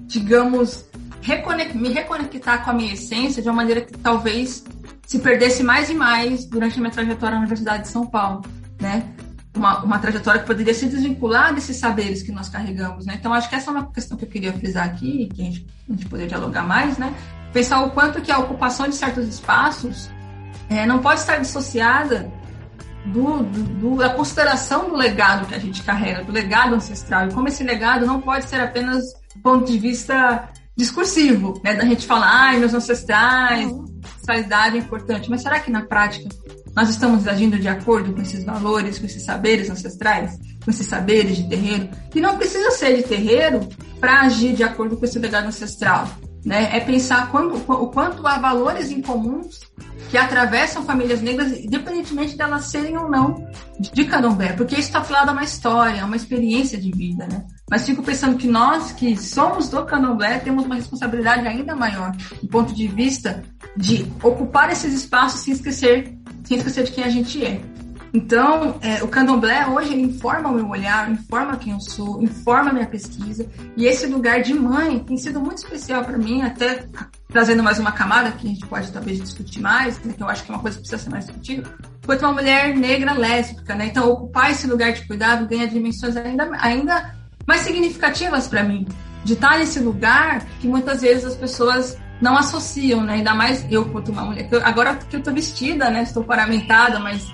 digamos, reconect, me reconectar com a minha essência de uma maneira que talvez se perdesse mais e mais durante a minha trajetória na Universidade de São Paulo, né? Uma, uma trajetória que poderia se desvincular desses saberes que nós carregamos, né? Então, acho que essa é uma questão que eu queria frisar aqui, que a gente, a gente dialogar mais, né? Pensar o quanto que a ocupação de certos espaços é, não pode estar dissociada do, do, da consideração do legado que a gente carrega, do legado ancestral. E como esse legado não pode ser apenas ponto de vista discursivo, né? Da gente falar, ai, meus ancestrais, ancestralidade é importante. Mas será que na prática nós estamos agindo de acordo com esses valores, com esses saberes ancestrais, com esses saberes de terreiro? Que não precisa ser de terreiro para agir de acordo com esse legado ancestral. Né? É pensar quando, o quanto há valores em comuns que atravessam famílias negras, independentemente delas serem ou não de candomblé, porque isso está falado a uma história, uma experiência de vida, né? Mas fico pensando que nós que somos do candomblé temos uma responsabilidade ainda maior, do ponto de vista de ocupar esses espaços sem esquecer sem esquecer de quem a gente é. Então, é, o candomblé hoje ele informa o meu olhar, informa quem eu sou, informa a minha pesquisa. E esse lugar de mãe tem sido muito especial para mim, até trazendo mais uma camada que a gente pode talvez discutir mais, né, que eu acho que é uma coisa que precisa ser mais discutida, quanto uma mulher negra lésbica, né? Então, ocupar esse lugar de cuidado ganha dimensões ainda, ainda mais significativas para mim. De estar nesse lugar que muitas vezes as pessoas não associam, né? Ainda mais eu quanto uma mulher. Agora que eu tô vestida, né? Estou paramentada, mas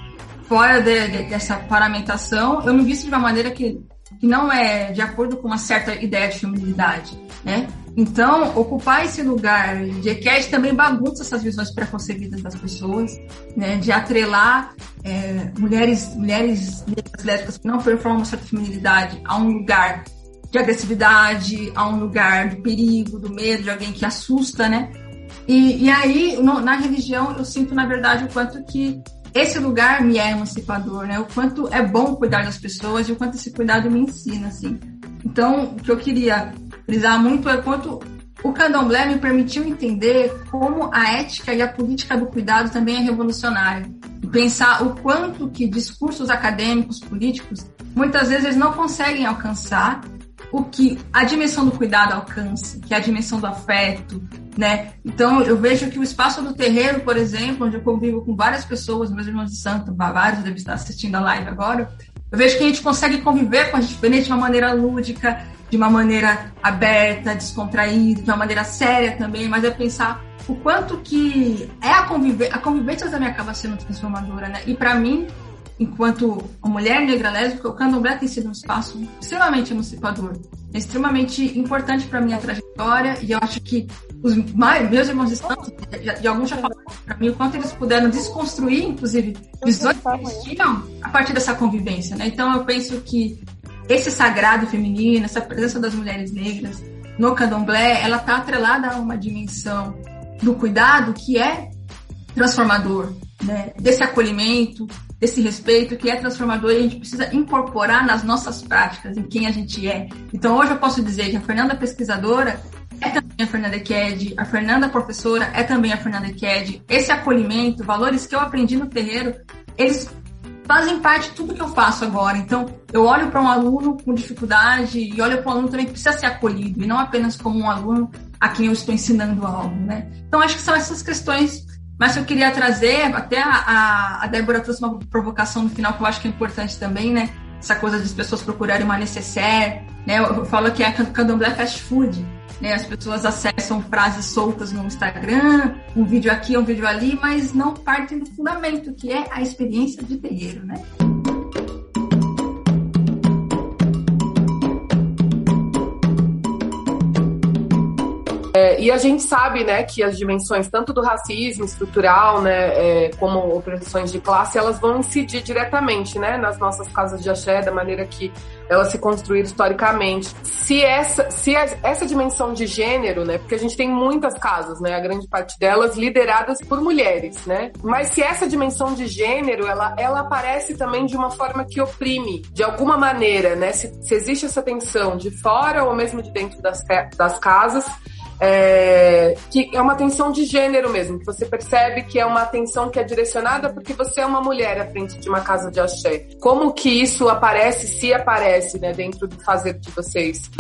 fora de, de, dessa paramentação, eu me visto de uma maneira que, que não é de acordo com uma certa ideia de feminilidade, né? Então, ocupar esse lugar de EQED também bagunça essas visões preconcebidas das pessoas, né? De atrelar é, mulheres, mulheres lésbicas que não performam uma certa feminilidade a um lugar de agressividade, a um lugar do perigo, do medo, de alguém que assusta, né? E, e aí, no, na religião, eu sinto, na verdade, o quanto que esse lugar me é emancipador, né? O quanto é bom cuidar das pessoas e o quanto esse cuidado me ensina, assim. Então, o que eu queria frisar muito é quanto o candomblé me permitiu entender como a ética e a política do cuidado também é revolucionária. E pensar o quanto que discursos acadêmicos, políticos, muitas vezes não conseguem alcançar o que a dimensão do cuidado alcança, que é a dimensão do afeto, né? Então eu vejo que o espaço do terreiro, por exemplo, onde eu convivo com várias pessoas, meus irmãos de santo, vários devem estar assistindo a live agora, eu vejo que a gente consegue conviver com a gente de uma maneira lúdica, de uma maneira aberta, descontraída, de uma maneira séria também, mas é pensar o quanto que é a convivência, a convivência também acaba sendo transformadora, né? E para mim, enquanto mulher negra lésbica, o candomblé tem sido um espaço extremamente emancipador, é extremamente importante para minha trajetória e eu acho que os meus irmãos estão, e alguns já falaram para mim o quanto eles puderam desconstruir, inclusive, visões que eles tinham a partir dessa convivência, né? Então eu penso que esse sagrado feminino, essa presença das mulheres negras no candomblé, ela está atrelada a uma dimensão do cuidado que é transformador, né? desse acolhimento, desse respeito que é transformador e a gente precisa incorporar nas nossas práticas, em quem a gente é. Então hoje eu posso dizer que a Fernanda pesquisadora é também a Fernanda Ked, a Fernanda professora é também a Fernanda Ked. Esse acolhimento, valores que eu aprendi no terreiro, eles fazem parte de tudo que eu faço agora. Então, eu olho para um aluno com dificuldade e olho para um aluno também que precisa ser acolhido, e não apenas como um aluno a quem eu estou ensinando algo, né? Então, acho que são essas questões mas eu queria trazer, até a, a, Débora trouxe uma provocação no final que eu acho que é importante também, né? Essa coisa de as pessoas procurarem uma necessaire, né? Eu falo que é candomblé fast food, né? As pessoas acessam frases soltas no Instagram, um vídeo aqui, um vídeo ali, mas não partem do fundamento, que é a experiência de terreiro, né? É, e a gente sabe, né, que as dimensões tanto do racismo estrutural, né, é, como opressões de classe, elas vão incidir diretamente, né, nas nossas casas de axé, da maneira que elas se construíram historicamente. Se essa, se essa dimensão de gênero, né, porque a gente tem muitas casas, né, a grande parte delas lideradas por mulheres, né, mas se essa dimensão de gênero, ela, ela aparece também de uma forma que oprime, de alguma maneira, né, se, se existe essa tensão de fora ou mesmo de dentro das, das casas, é, que é uma tensão de gênero mesmo, que você percebe que é uma atenção que é direcionada porque você é uma mulher à frente de uma casa de axé. Como que isso aparece, se aparece, né, dentro do fazer de vocês?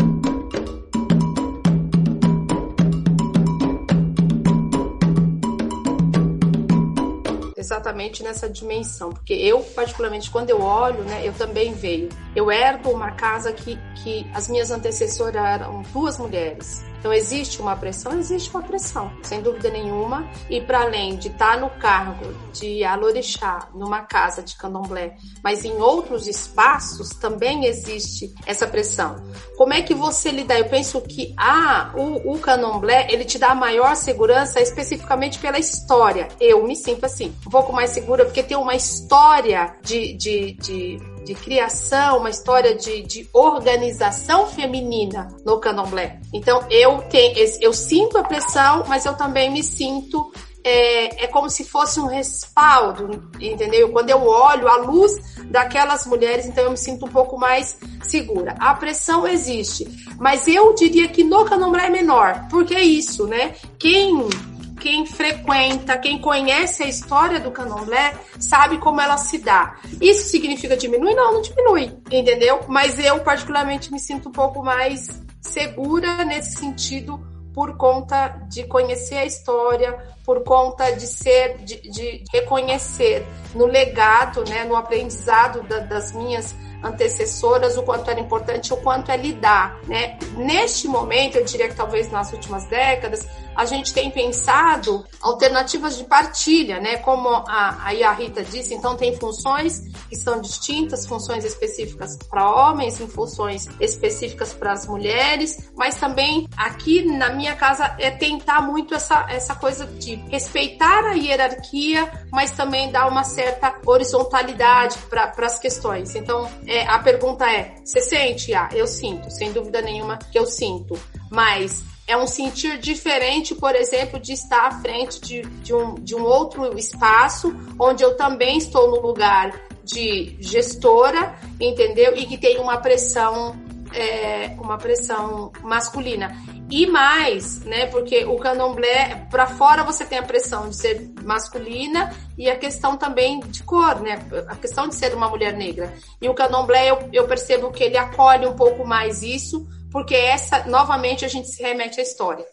exatamente nessa dimensão, porque eu, particularmente, quando eu olho, né, eu também veio. Eu herdo uma casa que, que as minhas antecessoras eram duas mulheres. Então, existe uma pressão? Existe uma pressão, sem dúvida nenhuma. E para além de estar tá no cargo de alorixá, numa casa de candomblé, mas em outros espaços também existe essa pressão. Como é que você lida? Eu penso que ah, o, o candomblé ele te dá maior segurança especificamente pela história. Eu me sinto assim, um pouco mais segura porque tem uma história de, de, de de criação, uma história de, de organização feminina no candomblé. Então eu tenho, eu sinto a pressão, mas eu também me sinto é, é, como se fosse um respaldo, entendeu? Quando eu olho a luz daquelas mulheres, então eu me sinto um pouco mais segura. A pressão existe, mas eu diria que no candomblé é menor, porque é isso, né? Quem quem frequenta, quem conhece a história do candomblé, sabe como ela se dá. Isso significa diminuir? Não, não diminui, entendeu? Mas eu, particularmente, me sinto um pouco mais segura nesse sentido por conta de conhecer a história, por conta de ser, de, de reconhecer no legado, né, no aprendizado da, das minhas antecessoras o quanto era importante, o quanto é lidar, né? Neste momento, eu diria que talvez nas últimas décadas, a gente tem pensado alternativas de partilha, né? Como a, a Rita disse, então tem funções que são distintas, funções específicas para homens, funções específicas para as mulheres, mas também aqui na minha casa é tentar muito essa, essa coisa de respeitar a hierarquia, mas também dar uma certa horizontalidade para as questões. Então, é, a pergunta é: você sente? Ah, eu sinto, sem dúvida nenhuma que eu sinto. Mas é um sentir diferente, por exemplo, de estar à frente de, de, um, de um outro espaço, onde eu também estou no lugar de gestora, entendeu? E que tem uma pressão, é, uma pressão masculina. E mais, né? Porque o candomblé, para fora você tem a pressão de ser masculina e a questão também de cor, né? A questão de ser uma mulher negra. E o candomblé, eu, eu percebo que ele acolhe um pouco mais isso, porque essa, novamente, a gente se remete à história.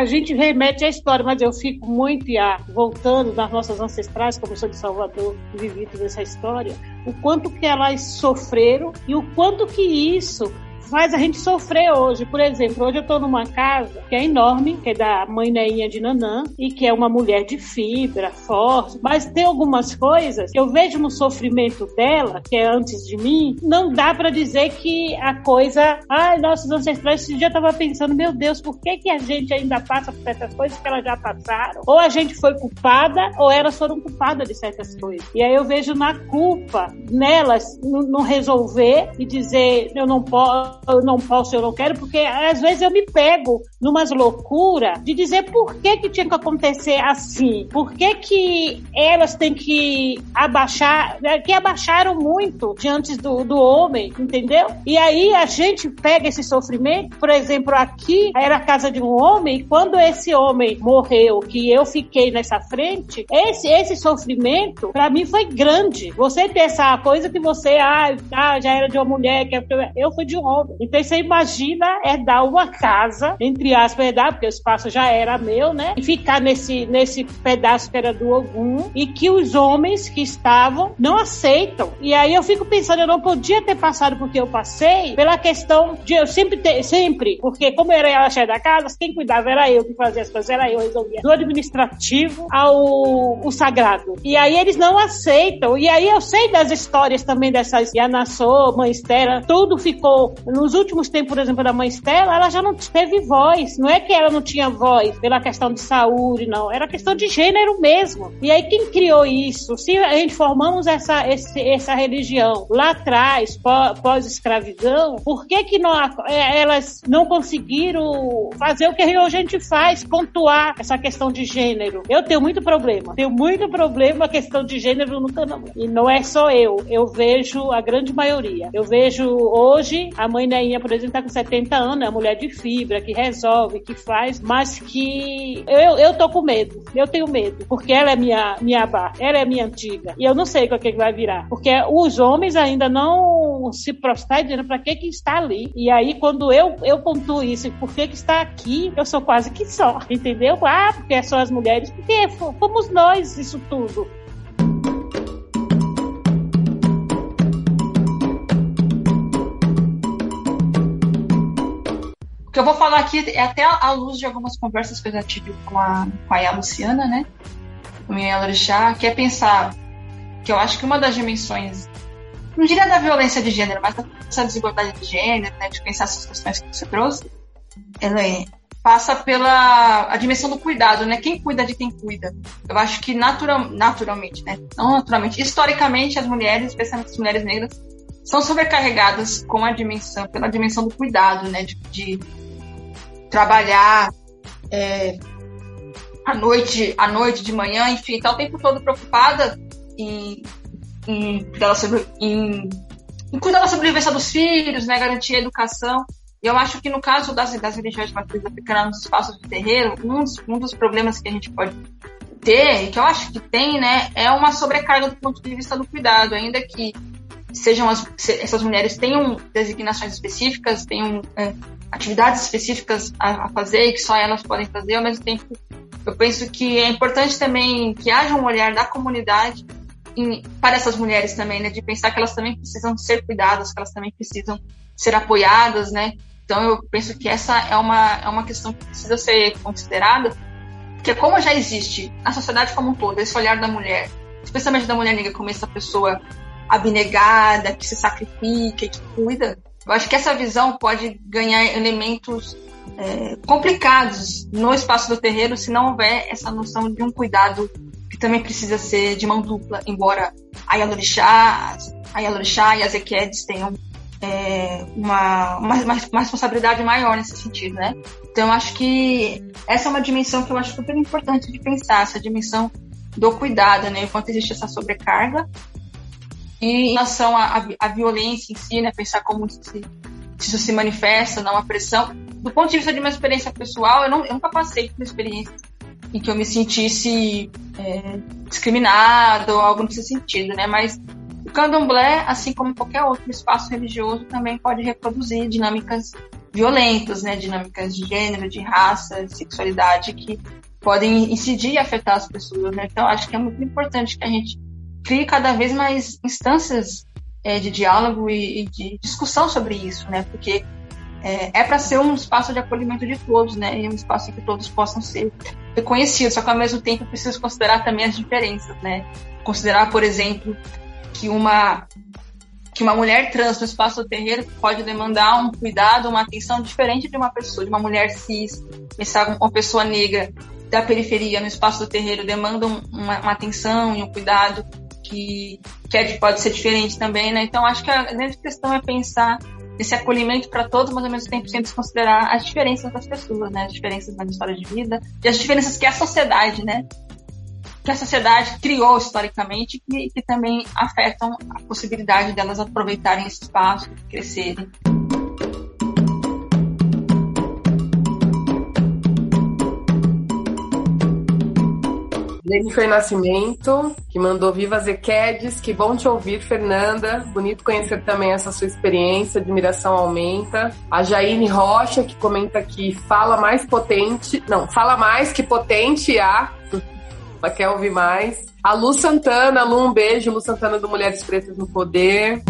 A gente remete à história, mas eu fico muito a, voltando nas nossas ancestrais, como eu sou de Salvador, vivi toda essa história, o quanto que elas sofreram e o quanto que isso faz a gente sofrer hoje. Por exemplo, hoje eu estou numa casa que é enorme, que é da mãe Neinha de Nanã, e que é uma mulher de fibra, forte, mas tem algumas coisas que eu vejo no sofrimento dela, que é antes de mim, não dá para dizer que a coisa. Ai, nossos ancestrais, esse dia eu tava pensando, meu Deus, por que, que a gente ainda passa por certas coisas que elas já passaram? Ou a gente foi culpada, ou elas foram culpadas de certas coisas. E aí eu vejo na culpa nelas não resolver e dizer, eu não posso eu não posso, eu não quero, porque às vezes eu me pego numas loucuras de dizer por que que tinha que acontecer assim, por que que elas têm que abaixar, né, que abaixaram muito diante do, do homem, entendeu? E aí a gente pega esse sofrimento, por exemplo, aqui era a casa de um homem, e quando esse homem morreu, que eu fiquei nessa frente, esse, esse sofrimento, para mim foi grande. Você ter essa coisa que você, ah, ah já era de uma mulher, que eu fui de um homem. Então você imagina é dar uma casa, entre aspas, é dar, porque o espaço já era meu, né? E ficar nesse, nesse pedaço que era do Ogum e que os homens que estavam não aceitam. E aí eu fico pensando, eu não podia ter passado porque eu passei pela questão de eu sempre ter, sempre, porque como eu era a chefe da casa, quem cuidava era eu, que fazia as coisas era eu, resolvia. Do administrativo ao o sagrado. E aí eles não aceitam. E aí eu sei das histórias também dessas Yanassô, Mãe Estera, tudo ficou nos últimos tempos, por exemplo, da mãe Estela, ela já não teve voz. Não é que ela não tinha voz pela questão de saúde, não. Era questão de gênero mesmo. E aí, quem criou isso? Se a gente formamos essa, esse, essa religião lá atrás, pós-escravidão, por que, que não, é, elas não conseguiram fazer o que a gente faz, pontuar essa questão de gênero? Eu tenho muito problema. Tenho muito problema a questão de gênero no canal. E não é só eu. Eu vejo a grande maioria. Eu vejo hoje a mãe Neinha, por exemplo, tá com 70 anos, é uma mulher de fibra, que resolve, que faz, mas que eu, eu tô com medo. Eu tenho medo, porque ela é minha, minha bar, ela é minha antiga. E eu não sei o que, é que vai virar. Porque os homens ainda não se prostram dizendo pra que que está ali. E aí, quando eu, eu pontuo isso, por que que está aqui, eu sou quase que só, entendeu? Ah, porque são as mulheres, porque fomos nós isso tudo. O que eu vou falar aqui é até à luz de algumas conversas que eu já tive com a, com a Luciana, né? Com a minha que é pensar que eu acho que uma das dimensões, não diria da violência de gênero, mas dessa desigualdade de gênero, né? De pensar essas questões que você trouxe, ela é, passa pela a dimensão do cuidado, né? Quem cuida de quem cuida. Eu acho que natural, naturalmente, né? Não naturalmente, historicamente as mulheres, especialmente as mulheres negras, são sobrecarregadas com a dimensão, pela dimensão do cuidado, né? De, de trabalhar é, à noite, à noite, de manhã, enfim, tá o tempo todo preocupada em, em, em em cuidar da sobrevivência dos filhos, né, garantir a educação. E eu acho que no caso das, das religiões de matriz africana nos espaços de terreiro, um dos, um dos problemas que a gente pode ter, e que eu acho que tem, né, é uma sobrecarga do ponto de vista do cuidado, ainda que sejam as, essas mulheres tenham designações específicas, tenham é, atividades específicas a, a, fazer e que só elas podem fazer, ao mesmo tempo eu penso que é importante também que haja um olhar da comunidade em, para essas mulheres também, né, de pensar que elas também precisam ser cuidadas, que elas também precisam ser apoiadas, né, então eu penso que essa é uma, é uma questão que precisa ser considerada, porque como já existe na sociedade como um todo esse olhar da mulher, especialmente da mulher negra como essa pessoa abnegada, que se sacrifica, que cuida, eu acho que essa visão pode ganhar elementos é, complicados no espaço do terreiro se não houver essa noção de um cuidado que também precisa ser de mão dupla, embora a Yalorixá, a Yalorixá e as Equedes tenham é, uma, uma, uma, responsabilidade maior nesse sentido, né? Então, acho que essa é uma dimensão que eu acho super importante de pensar, essa dimensão do cuidado, né? Enquanto existe essa sobrecarga. E em relação à, à violência em si, né? Pensar como se, isso se manifesta, não a pressão. Do ponto de vista de uma experiência pessoal, eu, não, eu nunca passei por uma experiência em que eu me sentisse é, discriminado ou algo nesse sentido, né? Mas o candomblé, assim como qualquer outro espaço religioso, também pode reproduzir dinâmicas violentas, né, dinâmicas de gênero, de raça, de sexualidade que podem incidir e afetar as pessoas. Né? Então, acho que é muito importante que a gente crie cada vez mais instâncias é, de diálogo e, e, de discussão sobre isso, né? Porque é, é para ser um espaço de acolhimento de todos, né? E um espaço em que todos possam ser reconhecidos. Só que ao mesmo tempo preciso considerar também as diferenças, né? Considerar, por exemplo, que uma que uma mulher trans no espaço do terreiro pode demandar um cuidado, uma atenção diferente de uma pessoa, de uma mulher cis, pensar uma pessoa negra da periferia no espaço do terreiro demanda uma, uma atenção e um cuidado que, que é, pode ser diferente também, né? Então acho que a grande questão é pensar esse acolhimento para todos, mas ao mesmo tempo sempre considerar as diferenças das pessoas, né? As diferenças na história de vida e as diferenças que a sociedade, né? que a sociedade criou historicamente e que, também afetam a possibilidade delas aproveitarem esse espaço, crescerem. Jennifer Nascimento, que mandou Viva Zequedes, que bom te ouvir, Fernanda. Bonito conhecer também essa sua experiência, admiração aumenta. A Jaine Rocha, que comenta aqui, fala mais potente, não, fala mais que potente a ela quer ouvir mais. A Lu Santana, Lu, um beijo. Lu Santana do Mulheres Pretas no Poder.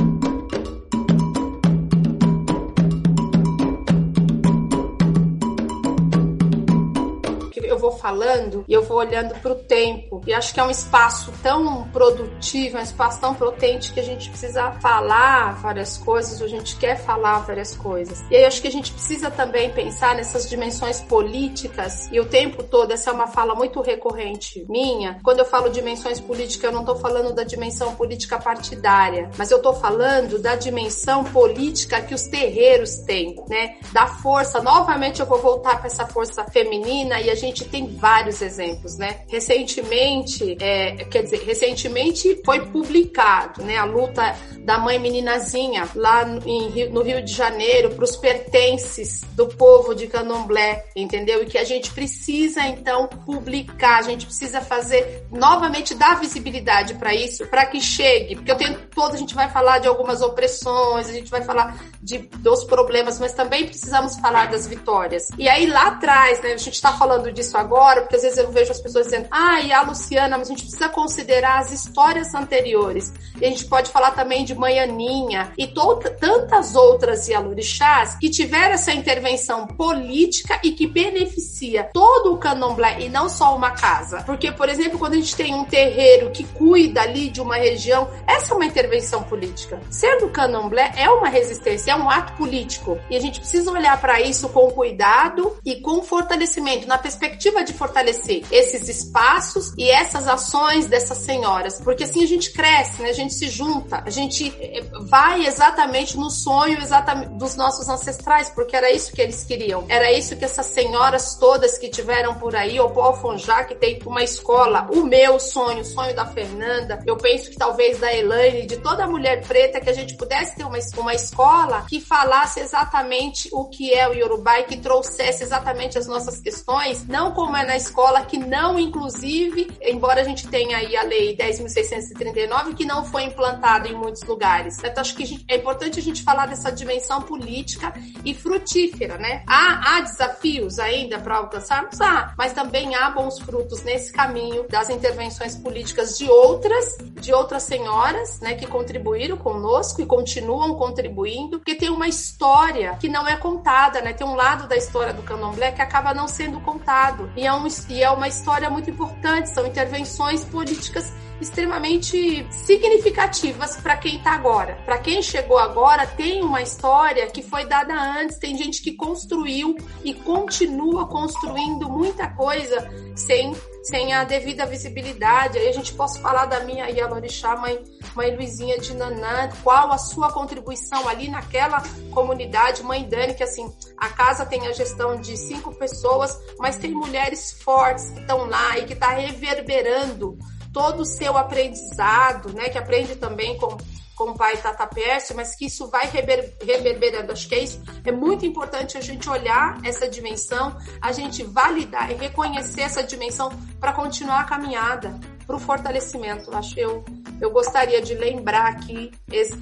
Falando e eu vou olhando para o tempo. E acho que é um espaço tão produtivo, um espaço tão potente que a gente precisa falar várias coisas, a gente quer falar várias coisas. E aí acho que a gente precisa também pensar nessas dimensões políticas. E o tempo todo, essa é uma fala muito recorrente minha. Quando eu falo dimensões políticas, eu não estou falando da dimensão política partidária, mas eu estou falando da dimensão política que os terreiros têm, né? Da força. Novamente eu vou voltar para essa força feminina e a gente tem vários exemplos, né? Recentemente, é, quer dizer, recentemente foi publicado, né, a luta da mãe meninazinha lá em, no Rio de Janeiro para os pertences do povo de Candomblé, entendeu? E que a gente precisa então publicar, a gente precisa fazer novamente dar visibilidade para isso, para que chegue, porque o tempo todo a gente vai falar de algumas opressões, a gente vai falar de, dos problemas, mas também precisamos falar das vitórias. E aí lá atrás, né, a gente está falando disso agora, porque às vezes eu vejo as pessoas dizendo, ah, e a Luciana, mas a gente precisa considerar as histórias anteriores. E a gente pode falar também de Manhaninha e tantas outras Yalorixás que tiveram essa intervenção política e que beneficia todo o candomblé e não só uma casa. Porque, por exemplo, quando a gente tem um terreiro que cuida ali de uma região, essa é uma intervenção política. Ser do candomblé é uma resistência, é um ato político. E a gente precisa olhar para isso com cuidado e com fortalecimento, na perspectiva preocupa de fortalecer esses espaços e essas ações dessas senhoras, porque assim a gente cresce, né? A gente se junta, a gente eh, vai exatamente no sonho exatamente dos nossos ancestrais, porque era isso que eles queriam. Era isso que essas senhoras todas que tiveram por aí, ou Paul Fonjá, que tem uma escola, o meu sonho, o sonho da Fernanda, eu penso que talvez da Elaine, de toda mulher preta, que a gente pudesse ter uma, uma escola que falasse exatamente o que é o Yorubá e que trouxesse exatamente as nossas questões, não como é na escola, que não, inclusive, embora a gente tenha aí a lei 10.639, que não foi implantada em muitos lugares. Então, acho que é importante a gente falar dessa dimensão política e frutífera, né? Há, há desafios ainda para alcançarmos? Há, mas também há bons frutos nesse caminho das intervenções políticas de outras, de outras senhoras, né, que contribuíram conosco e continuam contribuindo, porque tem uma história que não é contada, né? Tem um lado da história do candomblé que acaba não sendo contado. E é, um, e é uma história muito importante, são intervenções políticas extremamente significativas para quem está agora. Para quem chegou agora, tem uma história que foi dada antes, tem gente que construiu e continua construindo muita coisa sem sem a devida visibilidade. Aí a gente posso falar da minha Yalorixá, mãe, mãe Luizinha de Nanã, qual a sua contribuição ali naquela comunidade, mãe Dani, que assim, a casa tem a gestão de cinco pessoas, mas tem mulheres fortes que estão lá e que está reverberando todo o seu aprendizado, né, que aprende também com, com o pai Tata Pércio, mas que isso vai rever, reverberando. Acho que é isso. É muito importante a gente olhar essa dimensão, a gente validar e reconhecer essa dimensão para continuar a caminhada para o fortalecimento. Acho eu, eu gostaria de lembrar aqui,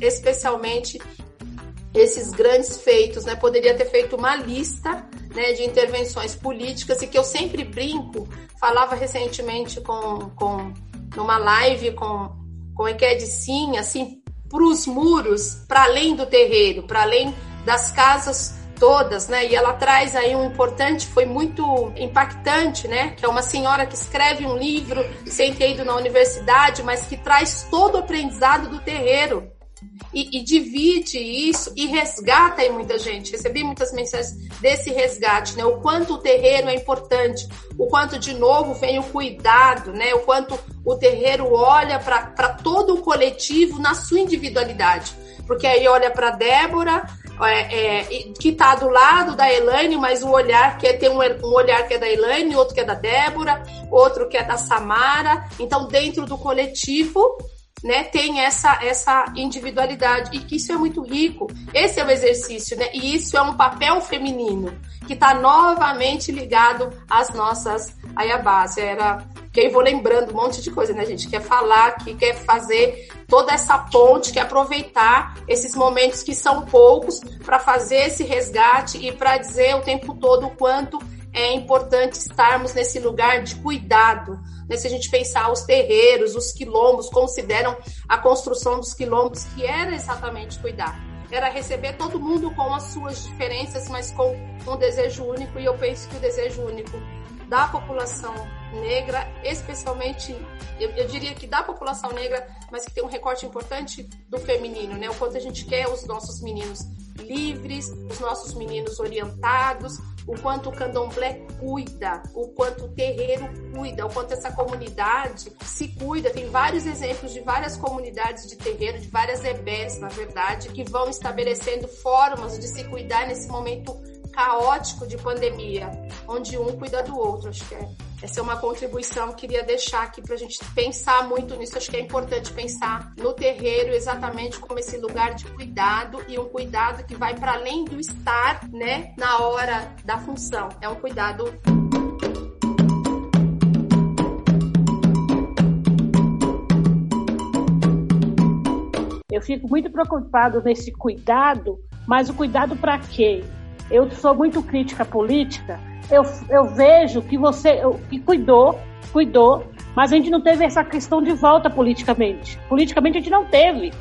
especialmente esses grandes feitos, né? Poderia ter feito uma lista né, de intervenções políticas e que eu sempre brinco, falava recentemente com, com numa live com, com a Eked Sim, assim, para os muros, para além do terreiro, para além das casas todas, né? E ela traz aí um importante, foi muito impactante, né? Que é uma senhora que escreve um livro sem ter ido na universidade, mas que traz todo o aprendizado do terreiro e, e, divide isso e resgata aí muita gente. Recebi muitas mensagens desse resgate, né? O quanto o terreiro é importante, o quanto de novo vem o cuidado, né? O quanto o terreiro olha para todo o coletivo na sua individualidade. Porque aí olha para Débora, é, é, que está do lado da Elaine, mas o olhar que é, tem um, um, olhar que é da Elaine, outro que é da Débora, outro que é da Samara. Então, dentro do coletivo, né, tem essa, essa individualidade e que isso é muito rico. Esse é o exercício, né? E isso é um papel feminino que está novamente ligado às nossas ayabás. Era que eu vou lembrando um monte de coisa, né, gente? Quer falar, que quer fazer toda essa ponte, quer aproveitar esses momentos que são poucos para fazer esse resgate e para dizer o tempo todo o quanto é importante estarmos nesse lugar de cuidado. Né? Se a gente pensar os terreiros, os quilombos, consideram a construção dos quilombos, que era exatamente cuidar. Era receber todo mundo com as suas diferenças, mas com um desejo único, e eu penso que o desejo único da população negra, especialmente, eu, eu, diria que da população negra, mas que tem um recorte importante do feminino, né? O quanto a gente quer os nossos meninos livres, os nossos meninos orientados, o quanto o candomblé cuida, o quanto o terreiro cuida, o quanto essa comunidade se cuida. Tem vários exemplos de várias comunidades de terreiro, de várias EBS, na verdade, que vão estabelecendo formas de se cuidar nesse momento caótico de pandemia, onde um cuida do outro. Acho que é, essa é uma contribuição que queria deixar aqui para a gente pensar muito nisso. Acho que é importante pensar no terreiro exatamente como esse lugar de cuidado e um cuidado que vai para além do estar, né, na hora da função. É um cuidado Eu fico muito preocupado nesse cuidado, mas o cuidado para quê? Eu sou muito crítica política, eu, eu vejo que você que cuidou, cuidou, mas a gente não teve essa questão de volta politicamente. Politicamente a gente não teve.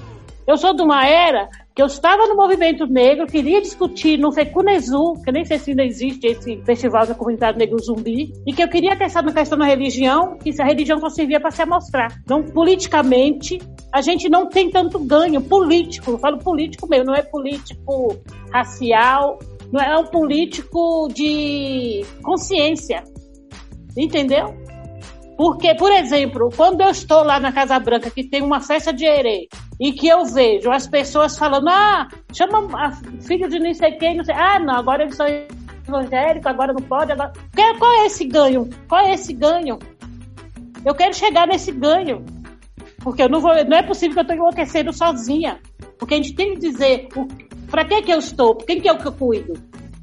Eu sou de uma era que eu estava no movimento negro, queria discutir no Fecunezu, que nem sei se ainda existe esse festival da comunidade negro zumbi, e que eu queria testar na questão da religião, que a religião só servia para se amostrar. Então, politicamente, a gente não tem tanto ganho político, eu falo político mesmo, não é político racial, não é um político de consciência. Entendeu? Porque, por exemplo, quando eu estou lá na Casa Branca, que tem uma festa de herê, e que eu vejo as pessoas falando, ah, chama filho de não sei quem, não sei, ah, não, agora eles são evangélicos, agora não pode, agora... Qual é esse ganho? Qual é esse ganho? Eu quero chegar nesse ganho. Porque eu não, vou, não é possível que eu estou enlouquecendo sozinha. Porque a gente tem que dizer para que, que eu estou, quem que é o que eu cuido.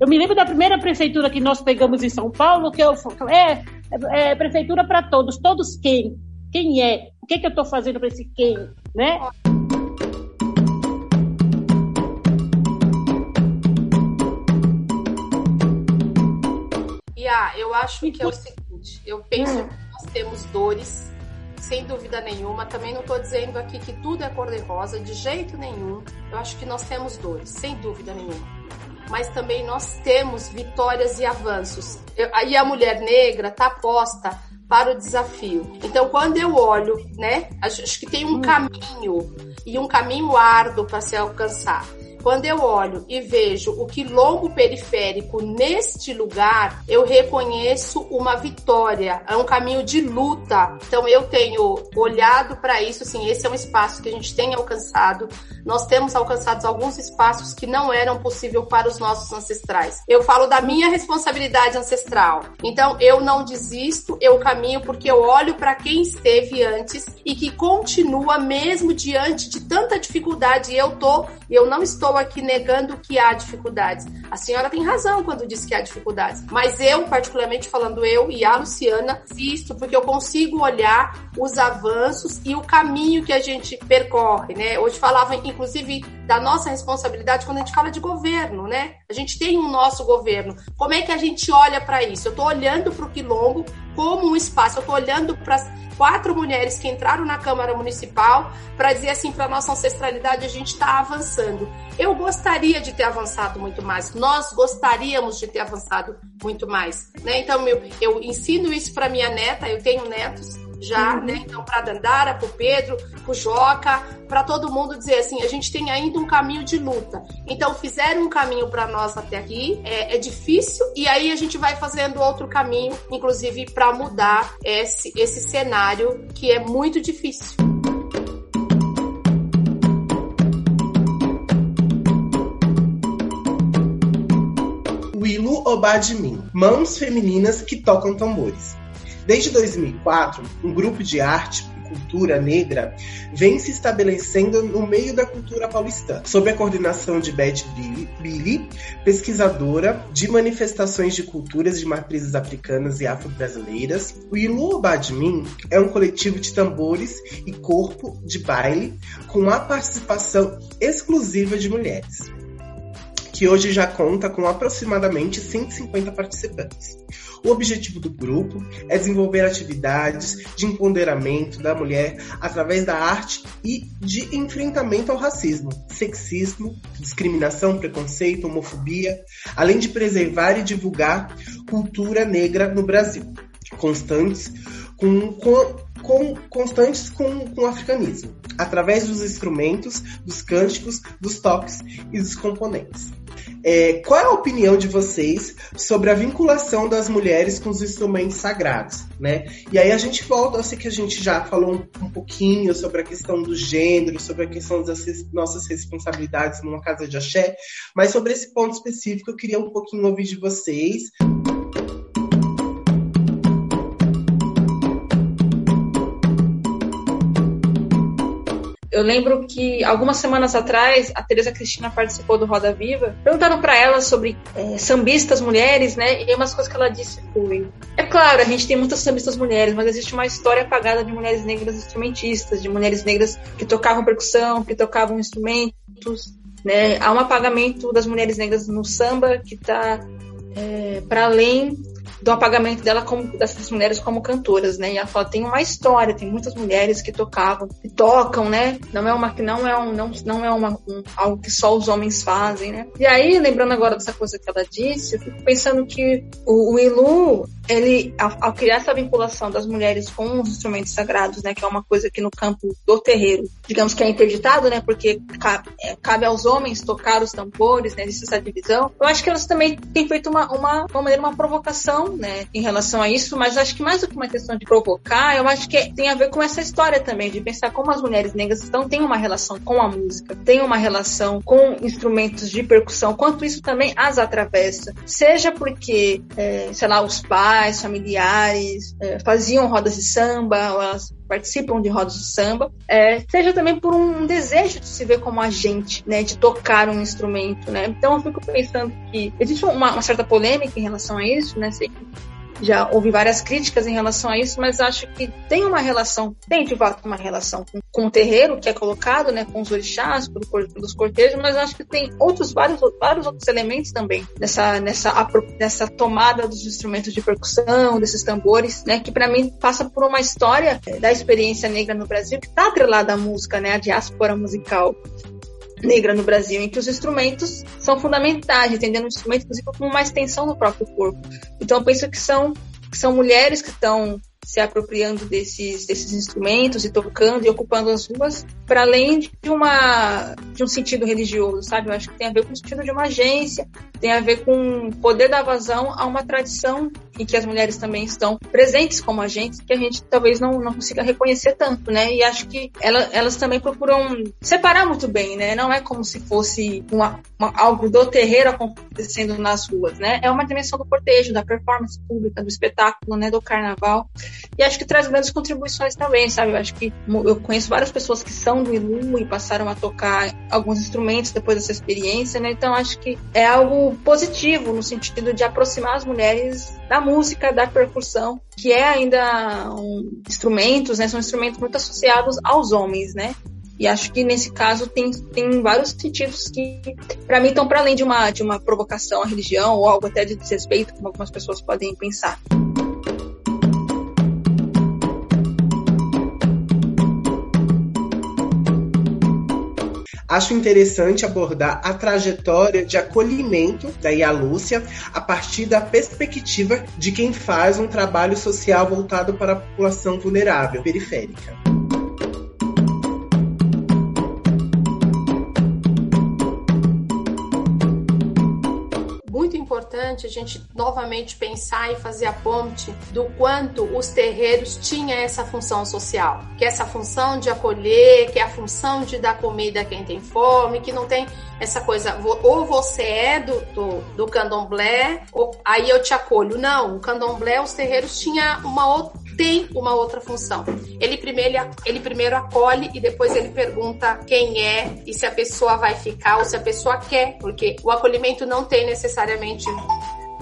Eu me lembro da primeira prefeitura que nós pegamos em São Paulo, que eu é, é, é prefeitura para todos. Todos quem? Quem é? O que, que eu estou fazendo para esse quem? Né? E ah, eu acho que é o seguinte, eu penso hum. que nós temos dores sem dúvida nenhuma. Também não estou dizendo aqui que tudo é cor-de-rosa, de jeito nenhum. Eu acho que nós temos dores, sem dúvida nenhuma. Mas também nós temos vitórias e avanços. Eu, e a mulher negra está posta para o desafio. Então, quando eu olho, né, acho que tem um hum. caminho e um caminho árduo para se alcançar. Quando eu olho e vejo o quilombo periférico neste lugar, eu reconheço uma vitória, é um caminho de luta. Então eu tenho olhado para isso, assim, esse é um espaço que a gente tem alcançado. Nós temos alcançado alguns espaços que não eram possível para os nossos ancestrais. Eu falo da minha responsabilidade ancestral. Então eu não desisto, eu caminho porque eu olho para quem esteve antes e que continua mesmo diante de tanta dificuldade. Eu tô, eu não estou estou aqui negando que há dificuldades. A senhora tem razão quando diz que há dificuldades. Mas eu, particularmente falando eu e a Luciana, insisto porque eu consigo olhar os avanços e o caminho que a gente percorre, né? Hoje falava, inclusive, da nossa responsabilidade quando a gente fala de governo, né? A gente tem um nosso governo. Como é que a gente olha para isso? Eu estou olhando para o quilombo como um espaço. Eu estou olhando para as quatro mulheres que entraram na Câmara Municipal para dizer assim para nossa ancestralidade a gente está avançando. Eu gostaria de ter avançado muito mais. Nós gostaríamos de ter avançado muito mais, né? Então eu, eu ensino isso para minha neta. Eu tenho netos já, uhum. né? Então, para Dandara, para o Pedro, para o Joca, para todo mundo dizer assim, a gente tem ainda um caminho de luta. Então, fizeram um caminho para nós até aqui, é, é, difícil, e aí a gente vai fazendo outro caminho, inclusive para mudar esse, esse cenário que é muito difícil. Willu Obadmin, mãos femininas que tocam tambores. Desde 2004, um grupo de arte e cultura negra vem se estabelecendo no meio da cultura paulistana, sob a coordenação de Beth Billy, pesquisadora de manifestações de culturas de matrizes africanas e afro-brasileiras. O Ilu Badmin é um coletivo de tambores e corpo de baile com a participação exclusiva de mulheres que hoje já conta com aproximadamente 150 participantes. O objetivo do grupo é desenvolver atividades de empoderamento da mulher através da arte e de enfrentamento ao racismo, sexismo, discriminação, preconceito, homofobia, além de preservar e divulgar cultura negra no Brasil, constantes com, com, com constantes com, com o africanismo, através dos instrumentos, dos cânticos, dos toques e dos componentes. É, qual é a opinião de vocês sobre a vinculação das mulheres com os instrumentos sagrados, né? E aí a gente volta, eu sei que a gente já falou um, um pouquinho sobre a questão do gênero, sobre a questão das nossas responsabilidades numa casa de axé, mas sobre esse ponto específico eu queria um pouquinho ouvir de vocês. Eu lembro que algumas semanas atrás a Teresa Cristina participou do Roda Viva. Perguntaram para ela sobre é, sambistas mulheres, né? E umas coisas que ela disse foi: é claro, a gente tem muitas sambistas mulheres, mas existe uma história apagada de mulheres negras instrumentistas, de mulheres negras que tocavam percussão, que tocavam instrumentos. Né? Há um apagamento das mulheres negras no samba que está é, para além do apagamento dela como dessas mulheres como cantoras, né? E ela fala, tem uma história, tem muitas mulheres que tocavam, que tocam, né? Não é uma que não é um, não, não é uma, um, algo que só os homens fazem, né? E aí, lembrando agora dessa coisa que ela disse, eu fico pensando que o, o Ilu ele, ao, criar essa vinculação das mulheres com os instrumentos sagrados, né, que é uma coisa que no campo do terreiro, digamos que é interditado, né, porque cabe, é, cabe aos homens tocar os tambores, né, existe essa divisão. Eu acho que elas também têm feito uma, uma, uma maneira, uma provocação, né, em relação a isso, mas acho que mais do que uma questão de provocar, eu acho que tem a ver com essa história também, de pensar como as mulheres negras estão, têm uma relação com a música, têm uma relação com instrumentos de percussão, quanto isso também as atravessa. Seja porque, é, sei lá, os pais, familiares é, faziam rodas de samba, elas participam de rodas de samba, é, seja também por um desejo de se ver como agente, né, de tocar um instrumento, né. Então eu fico pensando que existe uma, uma certa polêmica em relação a isso, né, sei que já houve várias críticas em relação a isso, mas acho que tem uma relação, tem de fato uma relação com, com o terreiro que é colocado, né, com os orixás, pelos cortejos, mas acho que tem outros vários, vários outros elementos também nessa, nessa, nessa tomada dos instrumentos de percussão, desses tambores, né, que para mim passa por uma história da experiência negra no Brasil que está atrelada à música, né, à diáspora musical negra no Brasil, em que os instrumentos são fundamentais, entendendo o instrumento, inclusive, como uma extensão do próprio corpo. Então, eu penso que são, que são mulheres que estão se apropriando desses, desses instrumentos e tocando e ocupando as ruas, para além de, uma, de um sentido religioso, sabe? Eu acho que tem a ver com o sentido de uma agência, tem a ver com poder da vazão a uma tradição em que as mulheres também estão presentes como agentes, que a gente talvez não, não consiga reconhecer tanto, né? E acho que ela, elas também procuram separar muito bem, né? Não é como se fosse uma, uma, algo do terreiro acontecendo nas ruas, né? É uma dimensão do cortejo, da performance pública, do espetáculo, né? Do carnaval. E acho que traz grandes contribuições também, sabe? Eu acho que eu conheço várias pessoas que são do Ilu e passaram a tocar alguns instrumentos depois dessa experiência, né? Então acho que é algo positivo no sentido de aproximar as mulheres da música, da percussão, que é ainda um, instrumentos, né? São instrumentos muito associados aos homens, né? E acho que nesse caso tem, tem vários sentidos que, para mim, estão para além de uma, de uma provocação à religião ou algo até de desrespeito, como algumas pessoas podem pensar. Acho interessante abordar a trajetória de acolhimento da Ia Lúcia a partir da perspectiva de quem faz um trabalho social voltado para a população vulnerável periférica. Importante a gente novamente pensar e fazer a ponte do quanto os terreiros tinham essa função social, que é essa função de acolher, que é a função de dar comida a quem tem fome, que não tem essa coisa, ou você é do, do, do candomblé, ou aí eu te acolho. Não, o candomblé, os terreiros tinha uma outra tem uma outra função. Ele primeiro, ele primeiro acolhe e depois ele pergunta quem é e se a pessoa vai ficar ou se a pessoa quer, porque o acolhimento não tem necessariamente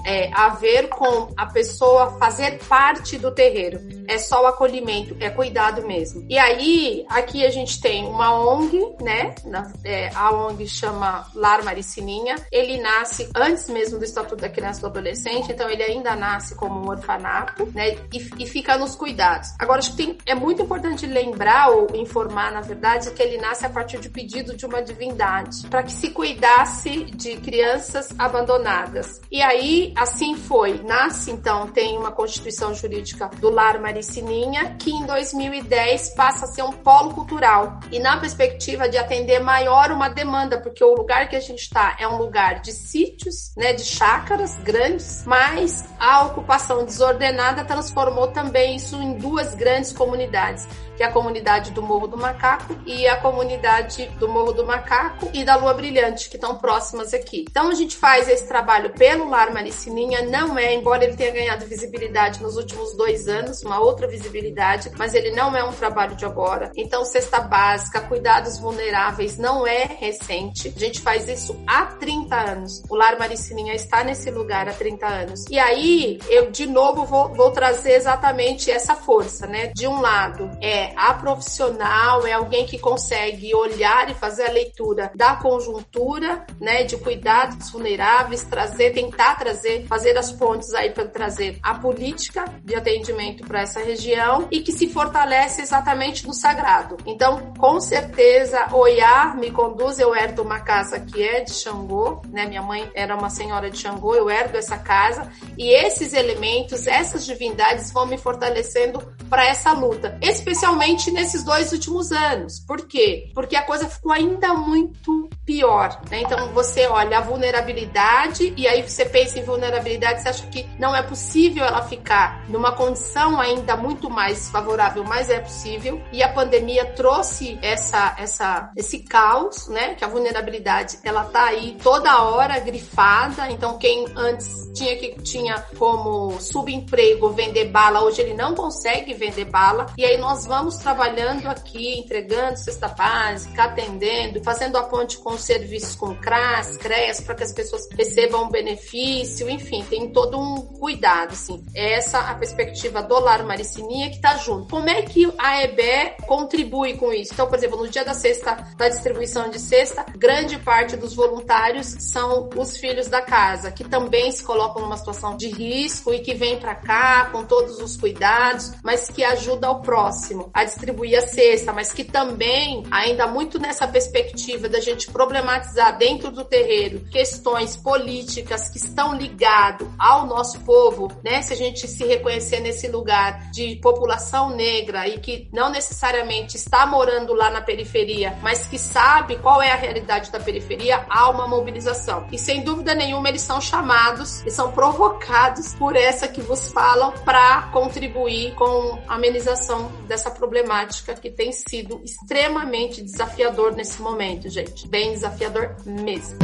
é, a ver com a pessoa fazer parte do terreiro. É só o acolhimento, é cuidado mesmo. E aí, aqui a gente tem uma ONG, né? Na, é, a ONG chama Lar Maricininha. Ele nasce antes mesmo do Estatuto da Criança e do Adolescente, então ele ainda nasce como um orfanato, né? E, e fica nos cuidados. Agora, acho que tem, é muito importante lembrar ou informar, na verdade, que ele nasce a partir de pedido de uma divindade, para que se cuidasse de crianças abandonadas. E aí, assim foi. Nasce, então, tem uma constituição jurídica do Lar Maricininha, que em 2010 passa a ser um polo cultural. E na perspectiva de atender maior uma demanda, porque o lugar que a gente está é um lugar de sítios, né, de chácaras grandes, mas a ocupação desordenada transformou também isso em duas grandes comunidades que é a comunidade do Morro do Macaco e a comunidade do Morro do Macaco e da Lua Brilhante, que estão próximas aqui. Então a gente faz esse trabalho pelo Lar Maricininha, não é, embora ele tenha ganhado visibilidade nos últimos dois anos, uma outra visibilidade, mas ele não é um trabalho de agora. Então, cesta básica, cuidados vulneráveis, não é recente. A gente faz isso há 30 anos. O Lar Maricininha está nesse lugar há 30 anos. E aí, eu de novo vou, vou trazer exatamente essa força, né? De um lado, é a profissional, é alguém que consegue olhar e fazer a leitura da conjuntura, né, de cuidados vulneráveis, trazer, tentar trazer, fazer as pontes aí para trazer a política de atendimento para nessa região e que se fortalece exatamente no sagrado. Então, com certeza, Oiá me conduz, eu herdo uma casa que é de Xangô, né? Minha mãe era uma senhora de Xangô, eu herdo essa casa e esses elementos, essas divindades vão me fortalecendo para essa luta, especialmente nesses dois últimos anos. Por quê? Porque a coisa ficou ainda muito pior, né? Então você olha a vulnerabilidade e aí você pensa em vulnerabilidade, você acha que não é possível ela ficar numa condição ainda muito mais favorável, mas é possível. E a pandemia trouxe essa, essa, esse caos, né? Que a vulnerabilidade ela tá aí toda hora grifada. Então quem antes tinha que tinha como subemprego vender bala, hoje ele não consegue vender bala. E aí nós vamos trabalhando aqui, entregando cesta básica, atendendo, fazendo a ponte com serviços com CRAS, CREAS, para que as pessoas recebam um benefício, enfim, tem todo um cuidado, assim. Essa a perspectiva do Lar Maricininha que está junto. Como é que a EBE contribui com isso? Então, por exemplo, no dia da sexta, da distribuição de cesta, grande parte dos voluntários são os filhos da casa, que também se colocam numa situação de risco e que vêm para cá com todos os cuidados, mas que ajuda o próximo a distribuir a cesta, mas que também, ainda muito nessa perspectiva da gente problematizar dentro do terreiro questões políticas que estão ligadas ao nosso povo, né? Se a gente se reconhecer nesse lugar de população negra e que não necessariamente está morando lá na periferia, mas que sabe qual é a realidade da periferia, há uma mobilização. E sem dúvida nenhuma eles são chamados e são provocados por essa que vos falam para contribuir com a amenização dessa problemática que tem sido extremamente desafiador nesse momento, gente. Bem desafiador mesmo.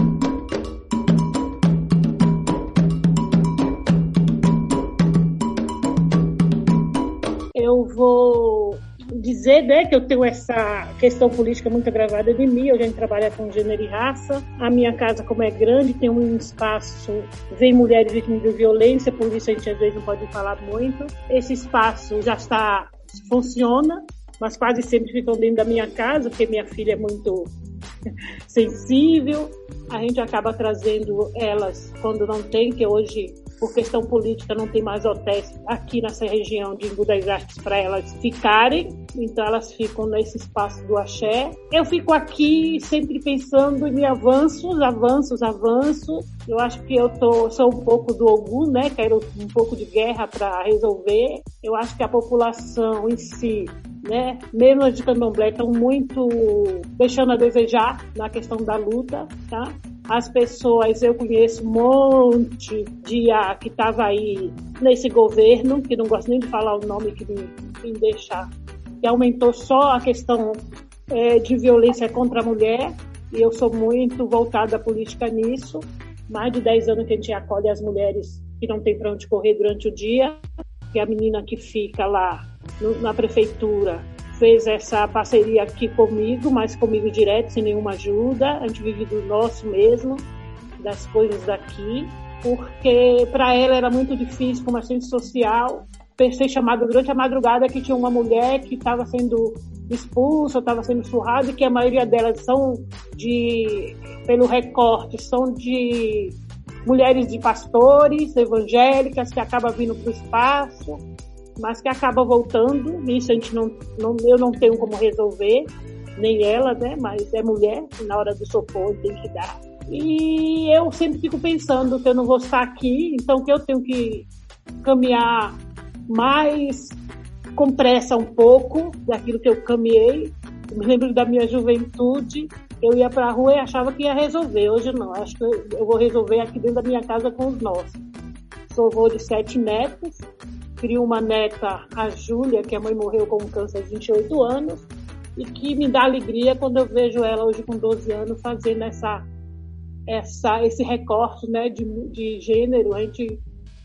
Eu vou dizer né, que eu tenho essa questão política muito agravada de mim. Eu já trabalho com gênero e raça. A minha casa, como é grande, tem um espaço. Vem mulheres vítimas de violência, por isso a gente às vezes não pode falar muito. Esse espaço já está funciona, mas quase sempre ficam dentro da minha casa, porque minha filha é muito sensível. A gente acaba trazendo elas quando não tem, que hoje por questão política não tem mais hotéis aqui nessa região de Embu das Artes para elas ficarem, então elas ficam nesse espaço do axé. Eu fico aqui sempre pensando em avanços, avanços, avanços. Eu acho que eu tô, sou um pouco do Ogum, né? Quero um pouco de guerra para resolver. Eu acho que a população em si né? Mesmo as de candomblé estão muito deixando a desejar na questão da luta, tá? As pessoas, eu conheço um monte de a que estava aí nesse governo, que não gosto nem de falar o nome que me, me deixa, que aumentou só a questão é, de violência contra a mulher, e eu sou muito voltada à política nisso. Mais de 10 anos que a gente acolhe as mulheres que não tem para onde correr durante o dia, que é a menina que fica lá no, na prefeitura fez essa parceria aqui comigo, mas comigo direto, sem nenhuma ajuda. A gente vive do nosso mesmo, das coisas daqui, porque para ela era muito difícil, como assistente social, ser chamada durante a madrugada que tinha uma mulher que estava sendo expulsa, estava sendo surrada, e que a maioria delas são de, pelo recorte, são de mulheres de pastores evangélicas que acabam vindo para o espaço mas que acaba voltando. Isso a gente não, não, eu não tenho como resolver, nem ela, né? Mas é mulher, na hora do socorro tem que dar. E eu sempre fico pensando que eu não vou estar aqui, então que eu tenho que caminhar mais com pressa um pouco daquilo que eu caminhei. Eu me lembro da minha juventude, eu ia para a rua e achava que ia resolver. Hoje não, acho que eu vou resolver aqui dentro da minha casa com os nossos. Sou avô de sete netos, crio uma neta, a Júlia, que a mãe morreu com câncer de 28 anos, e que me dá alegria quando eu vejo ela hoje com 12 anos fazendo essa, essa, esse recorte né, de, de gênero. A gente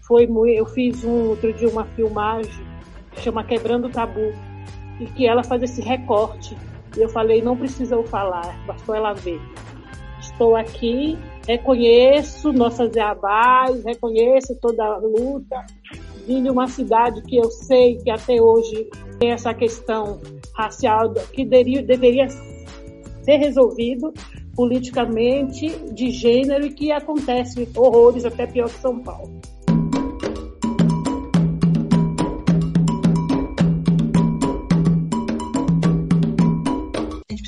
foi eu fiz um outro dia uma filmagem que chama Quebrando o Tabu, e que ela faz esse recorte. E eu falei, não precisa eu falar, bastou ela ver. Estou aqui, reconheço nossas abás, reconheço toda a luta, vim de uma cidade que eu sei que até hoje tem essa questão racial que deveria, deveria ser resolvido politicamente de gênero e que acontece horrores até pior que São Paulo.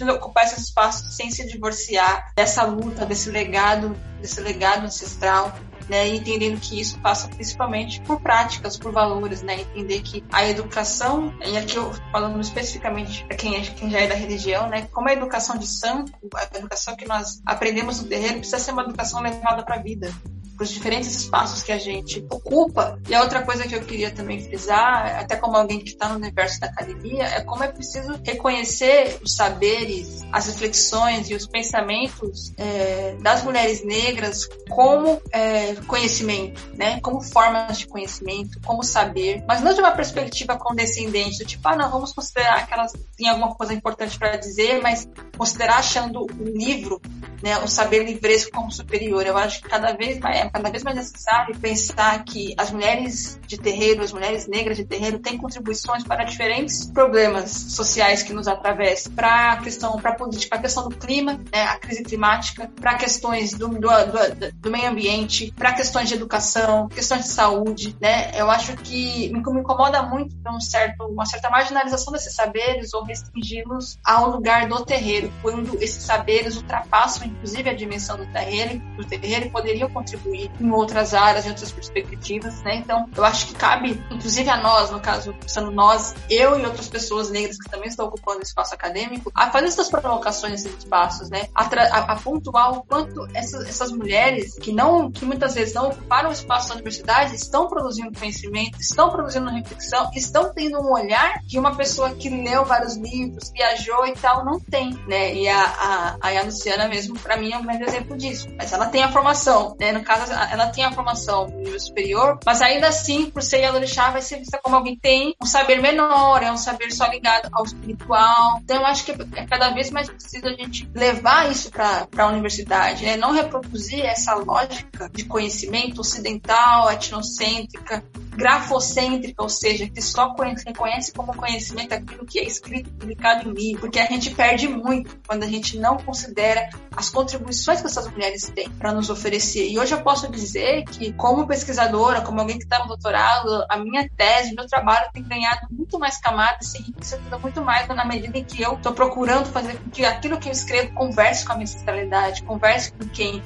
precisa ocupar esse espaço sem se divorciar dessa luta, desse legado, desse legado ancestral né, entendendo que isso passa principalmente por práticas, por valores, né, entender que a educação, e aqui eu falando especificamente para quem, é, quem já é da religião, né, como a educação de santo, a educação que nós aprendemos no terreiro precisa ser uma educação levada para a vida, para os diferentes espaços que a gente ocupa. E a outra coisa que eu queria também frisar, até como alguém que está no universo da academia, é como é preciso reconhecer os saberes, as reflexões e os pensamentos é, das mulheres negras como é, conhecimento, né? Como formas de conhecimento, como saber, mas não de uma perspectiva condescendente, do tipo, ah, não, vamos considerar que elas têm alguma coisa importante para dizer, mas considerar achando o livro, né, o saber livresco como superior. Eu acho que cada vez mais é cada vez mais necessário pensar que as mulheres de terreiro, as mulheres negras de terreiro têm contribuições para diferentes problemas sociais que nos atravessam, para a questão, para a política, a questão do clima, né, a crise climática, para questões do, do, do, do meio ambiente, para questões de educação, questões de saúde, né? Eu acho que me, me incomoda muito um certo, uma certa marginalização desses saberes ou restringi-los ao lugar do terreiro, quando esses saberes ultrapassam inclusive a dimensão do terreiro, do terreiro poderiam contribuir em outras áreas, em outras perspectivas, né? Então, eu acho que cabe, inclusive a nós, no caso, sendo nós, eu e outras pessoas negras que também estão ocupando o espaço acadêmico, a fazer essas provocações nesses espaços, né? A, a, a pontuar o quanto essas, essas mulheres que não, que muitas vezes não ocuparam o espaço da universidade, estão produzindo conhecimento, estão produzindo reflexão, estão tendo um olhar que uma pessoa que leu vários livros, viajou e tal, não tem, né? E a, a, a Luciana mesmo, para mim, é um grande exemplo disso. Mas ela tem a formação, né? No caso, ela tem a formação nível superior, mas ainda assim, por ser Yalorixá, vai ser vista como alguém que tem um saber menor, é um saber só ligado ao espiritual. Então, eu acho que é cada vez mais preciso a gente levar isso para a universidade, né? Não reproduzir essa lógica de conhecimento ocidental, etnocêntrica, grafocêntrica, ou seja, que só reconhece como conhecimento aquilo que é escrito, publicado em livro, porque a gente perde muito quando a gente não considera as contribuições que essas mulheres têm para nos oferecer. E hoje eu posso dizer que, como pesquisadora, como alguém que está no doutorado, a minha tese, meu trabalho tem ganhado muito mais camadas, se enriquecido muito mais na medida em que eu estou procurando fazer com que aquilo que eu escrevo converse com a minha ancestralidade, converse com quem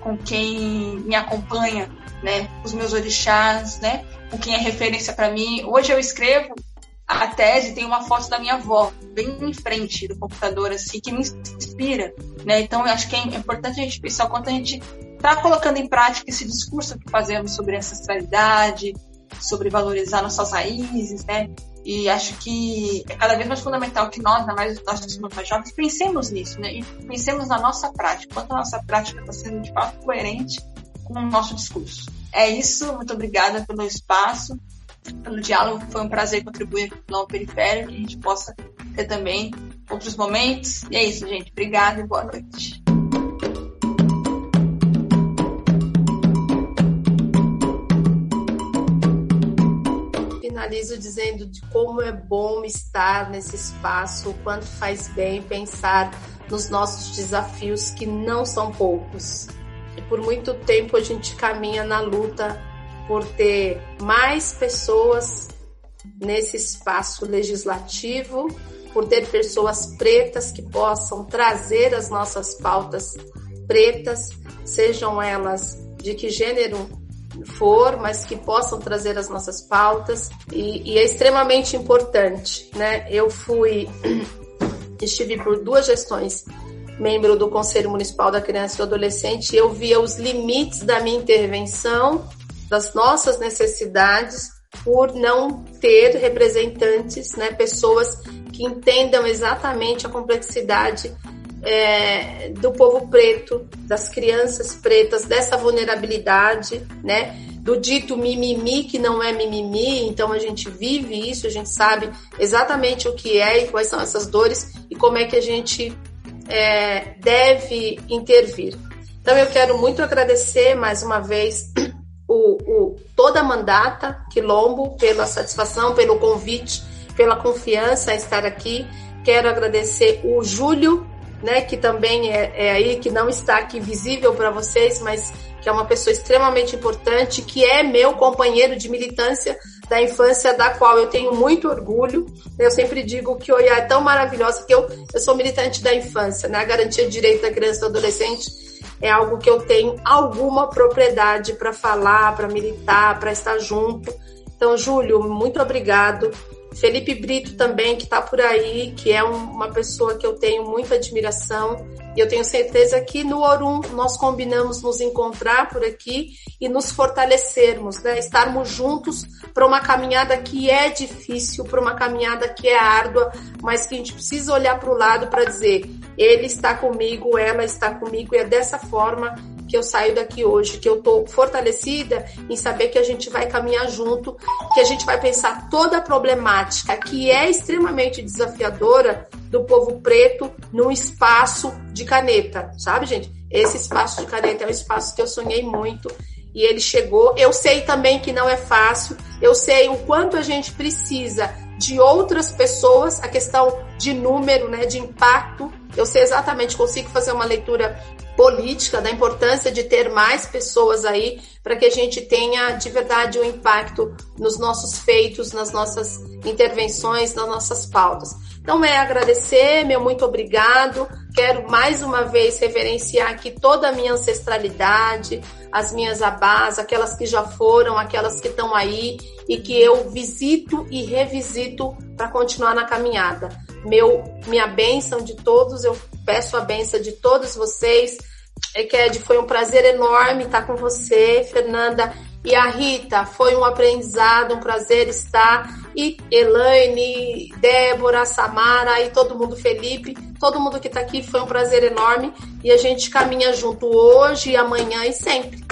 com quem me acompanha, né, os meus orixás, né, com quem é referência para mim. Hoje eu escrevo a tese tem uma foto da minha avó bem em frente do computador assim que me inspira, né? Então eu acho que é importante a gente pensar quanto a gente está colocando em prática esse discurso que fazemos sobre ancestralidade, sobre valorizar nossas raízes, né? E acho que é cada vez mais fundamental que nós, ainda mais nós que somos mais jovens, pensemos nisso, né? E pensemos na nossa prática, quanto a nossa prática está sendo de fato coerente com o nosso discurso. É isso, muito obrigada pelo espaço, pelo diálogo, foi um prazer contribuir com o Não Periférico, que a gente possa ter também outros momentos. E é isso, gente. Obrigada e boa noite. finalizo dizendo de como é bom estar nesse espaço, o quanto faz bem pensar nos nossos desafios que não são poucos. Por muito tempo a gente caminha na luta por ter mais pessoas nesse espaço legislativo, por ter pessoas pretas que possam trazer as nossas pautas pretas, sejam elas de que gênero for, mas que possam trazer as nossas pautas e, e é extremamente importante, né? Eu fui, estive por duas gestões membro do Conselho Municipal da Criança e do Adolescente, eu via os limites da minha intervenção, das nossas necessidades, por não ter representantes, né, pessoas que entendam exatamente a complexidade é, do povo preto, das crianças pretas, dessa vulnerabilidade, né? Do dito mimimi que não é mimimi, então a gente vive isso, a gente sabe exatamente o que é e quais são essas dores e como é que a gente é, deve intervir. Então eu quero muito agradecer mais uma vez o, o, toda a mandata Quilombo pela satisfação, pelo convite, pela confiança a estar aqui. Quero agradecer o Júlio né, que também é, é aí, que não está aqui visível para vocês, mas que é uma pessoa extremamente importante, que é meu companheiro de militância da infância, da qual eu tenho muito orgulho. Eu sempre digo que Oiá é tão maravilhosa que eu, eu sou militante da infância, né? A garantia de direito da criança e do adolescente é algo que eu tenho alguma propriedade para falar, para militar, para estar junto. Então, Júlio, muito obrigado. Felipe Brito também, que está por aí, que é uma pessoa que eu tenho muita admiração. E eu tenho certeza que no Orum nós combinamos nos encontrar por aqui e nos fortalecermos, né? estarmos juntos para uma caminhada que é difícil, para uma caminhada que é árdua, mas que a gente precisa olhar para o lado para dizer: ele está comigo, ela está comigo, e é dessa forma que eu saio daqui hoje, que eu tô fortalecida em saber que a gente vai caminhar junto, que a gente vai pensar toda a problemática que é extremamente desafiadora do povo preto num espaço de caneta, sabe, gente? Esse espaço de caneta é um espaço que eu sonhei muito e ele chegou. Eu sei também que não é fácil, eu sei o quanto a gente precisa de outras pessoas, a questão de número, né, de impacto. Eu sei exatamente, consigo fazer uma leitura política, da importância de ter mais pessoas aí para que a gente tenha de verdade um impacto nos nossos feitos, nas nossas intervenções, nas nossas pautas. Então é agradecer, meu muito obrigado. Quero mais uma vez reverenciar aqui toda a minha ancestralidade, as minhas abás, aquelas que já foram, aquelas que estão aí e que eu visito e revisito para continuar na caminhada. Meu, minha bênção de todos, eu peço a bênção de todos vocês. Eked, foi um prazer enorme estar com você, Fernanda. E a Rita, foi um aprendizado, um prazer estar. E Elaine, Débora, Samara e todo mundo, Felipe, todo mundo que está aqui, foi um prazer enorme. E a gente caminha junto hoje, amanhã e sempre.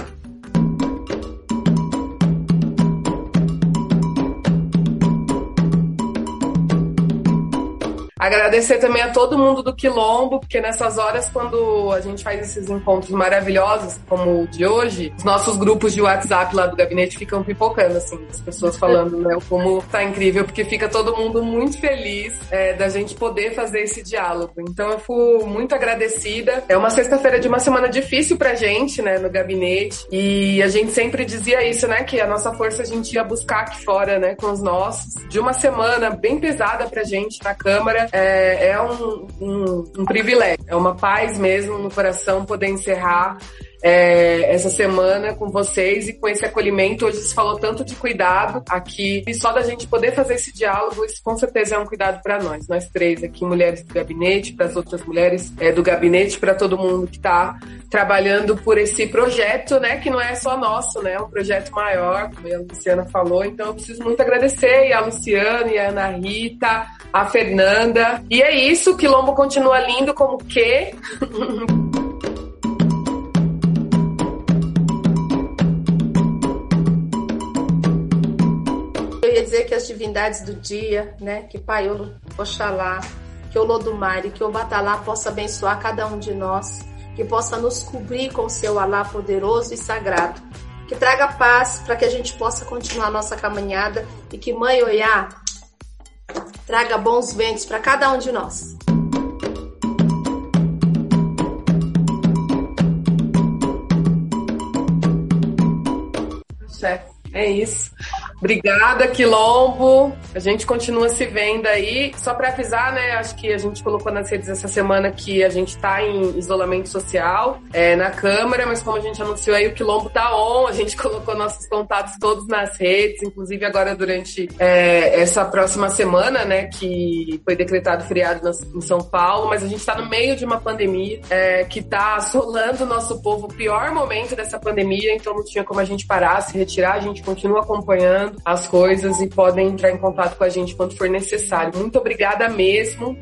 Agradecer também a todo mundo do Quilombo, porque nessas horas, quando a gente faz esses encontros maravilhosos, como o de hoje, os nossos grupos de WhatsApp lá do gabinete ficam pipocando, assim, as pessoas falando, né, como tá incrível, porque fica todo mundo muito feliz é, da gente poder fazer esse diálogo. Então eu fui muito agradecida. É uma sexta-feira de uma semana difícil pra gente, né, no gabinete, e a gente sempre dizia isso, né, que a nossa força a gente ia buscar aqui fora, né, com os nossos. De uma semana bem pesada pra gente na Câmara, é, é um, um, um privilégio, é uma paz mesmo no coração poder encerrar é, essa semana com vocês e com esse acolhimento. Hoje se falou tanto de cuidado aqui e só da gente poder fazer esse diálogo, isso com certeza é um cuidado para nós, nós três aqui, mulheres do gabinete, para as outras mulheres é, do gabinete, para todo mundo que está trabalhando por esse projeto, né, que não é só nosso, né, é um projeto maior, como a Luciana falou. Então eu preciso muito agradecer a Luciana e a Ana Rita, a Fernanda. E é isso, o Quilombo continua lindo como que Eu ia dizer que as divindades do dia, né, que Pai Oxalá, que o Lodumare, que o Batalá possa abençoar cada um de nós, que possa nos cobrir com seu Alá poderoso e sagrado, que traga paz para que a gente possa continuar nossa caminhada e que Mãe Oiá traga bons ventos para cada um de nós. É isso. Obrigada, Quilombo. A gente continua se vendo aí. Só para avisar, né? Acho que a gente colocou nas redes essa semana que a gente tá em isolamento social é, na Câmara, mas como a gente anunciou aí, o Quilombo tá on. A gente colocou nossos contatos todos nas redes, inclusive agora durante é, essa próxima semana, né? Que foi decretado feriado em São Paulo, mas a gente tá no meio de uma pandemia é, que tá assolando o nosso povo, o pior momento dessa pandemia, então não tinha como a gente parar, se retirar, a gente continua acompanhando as coisas e podem entrar em contato com a gente quando for necessário. Muito obrigada mesmo.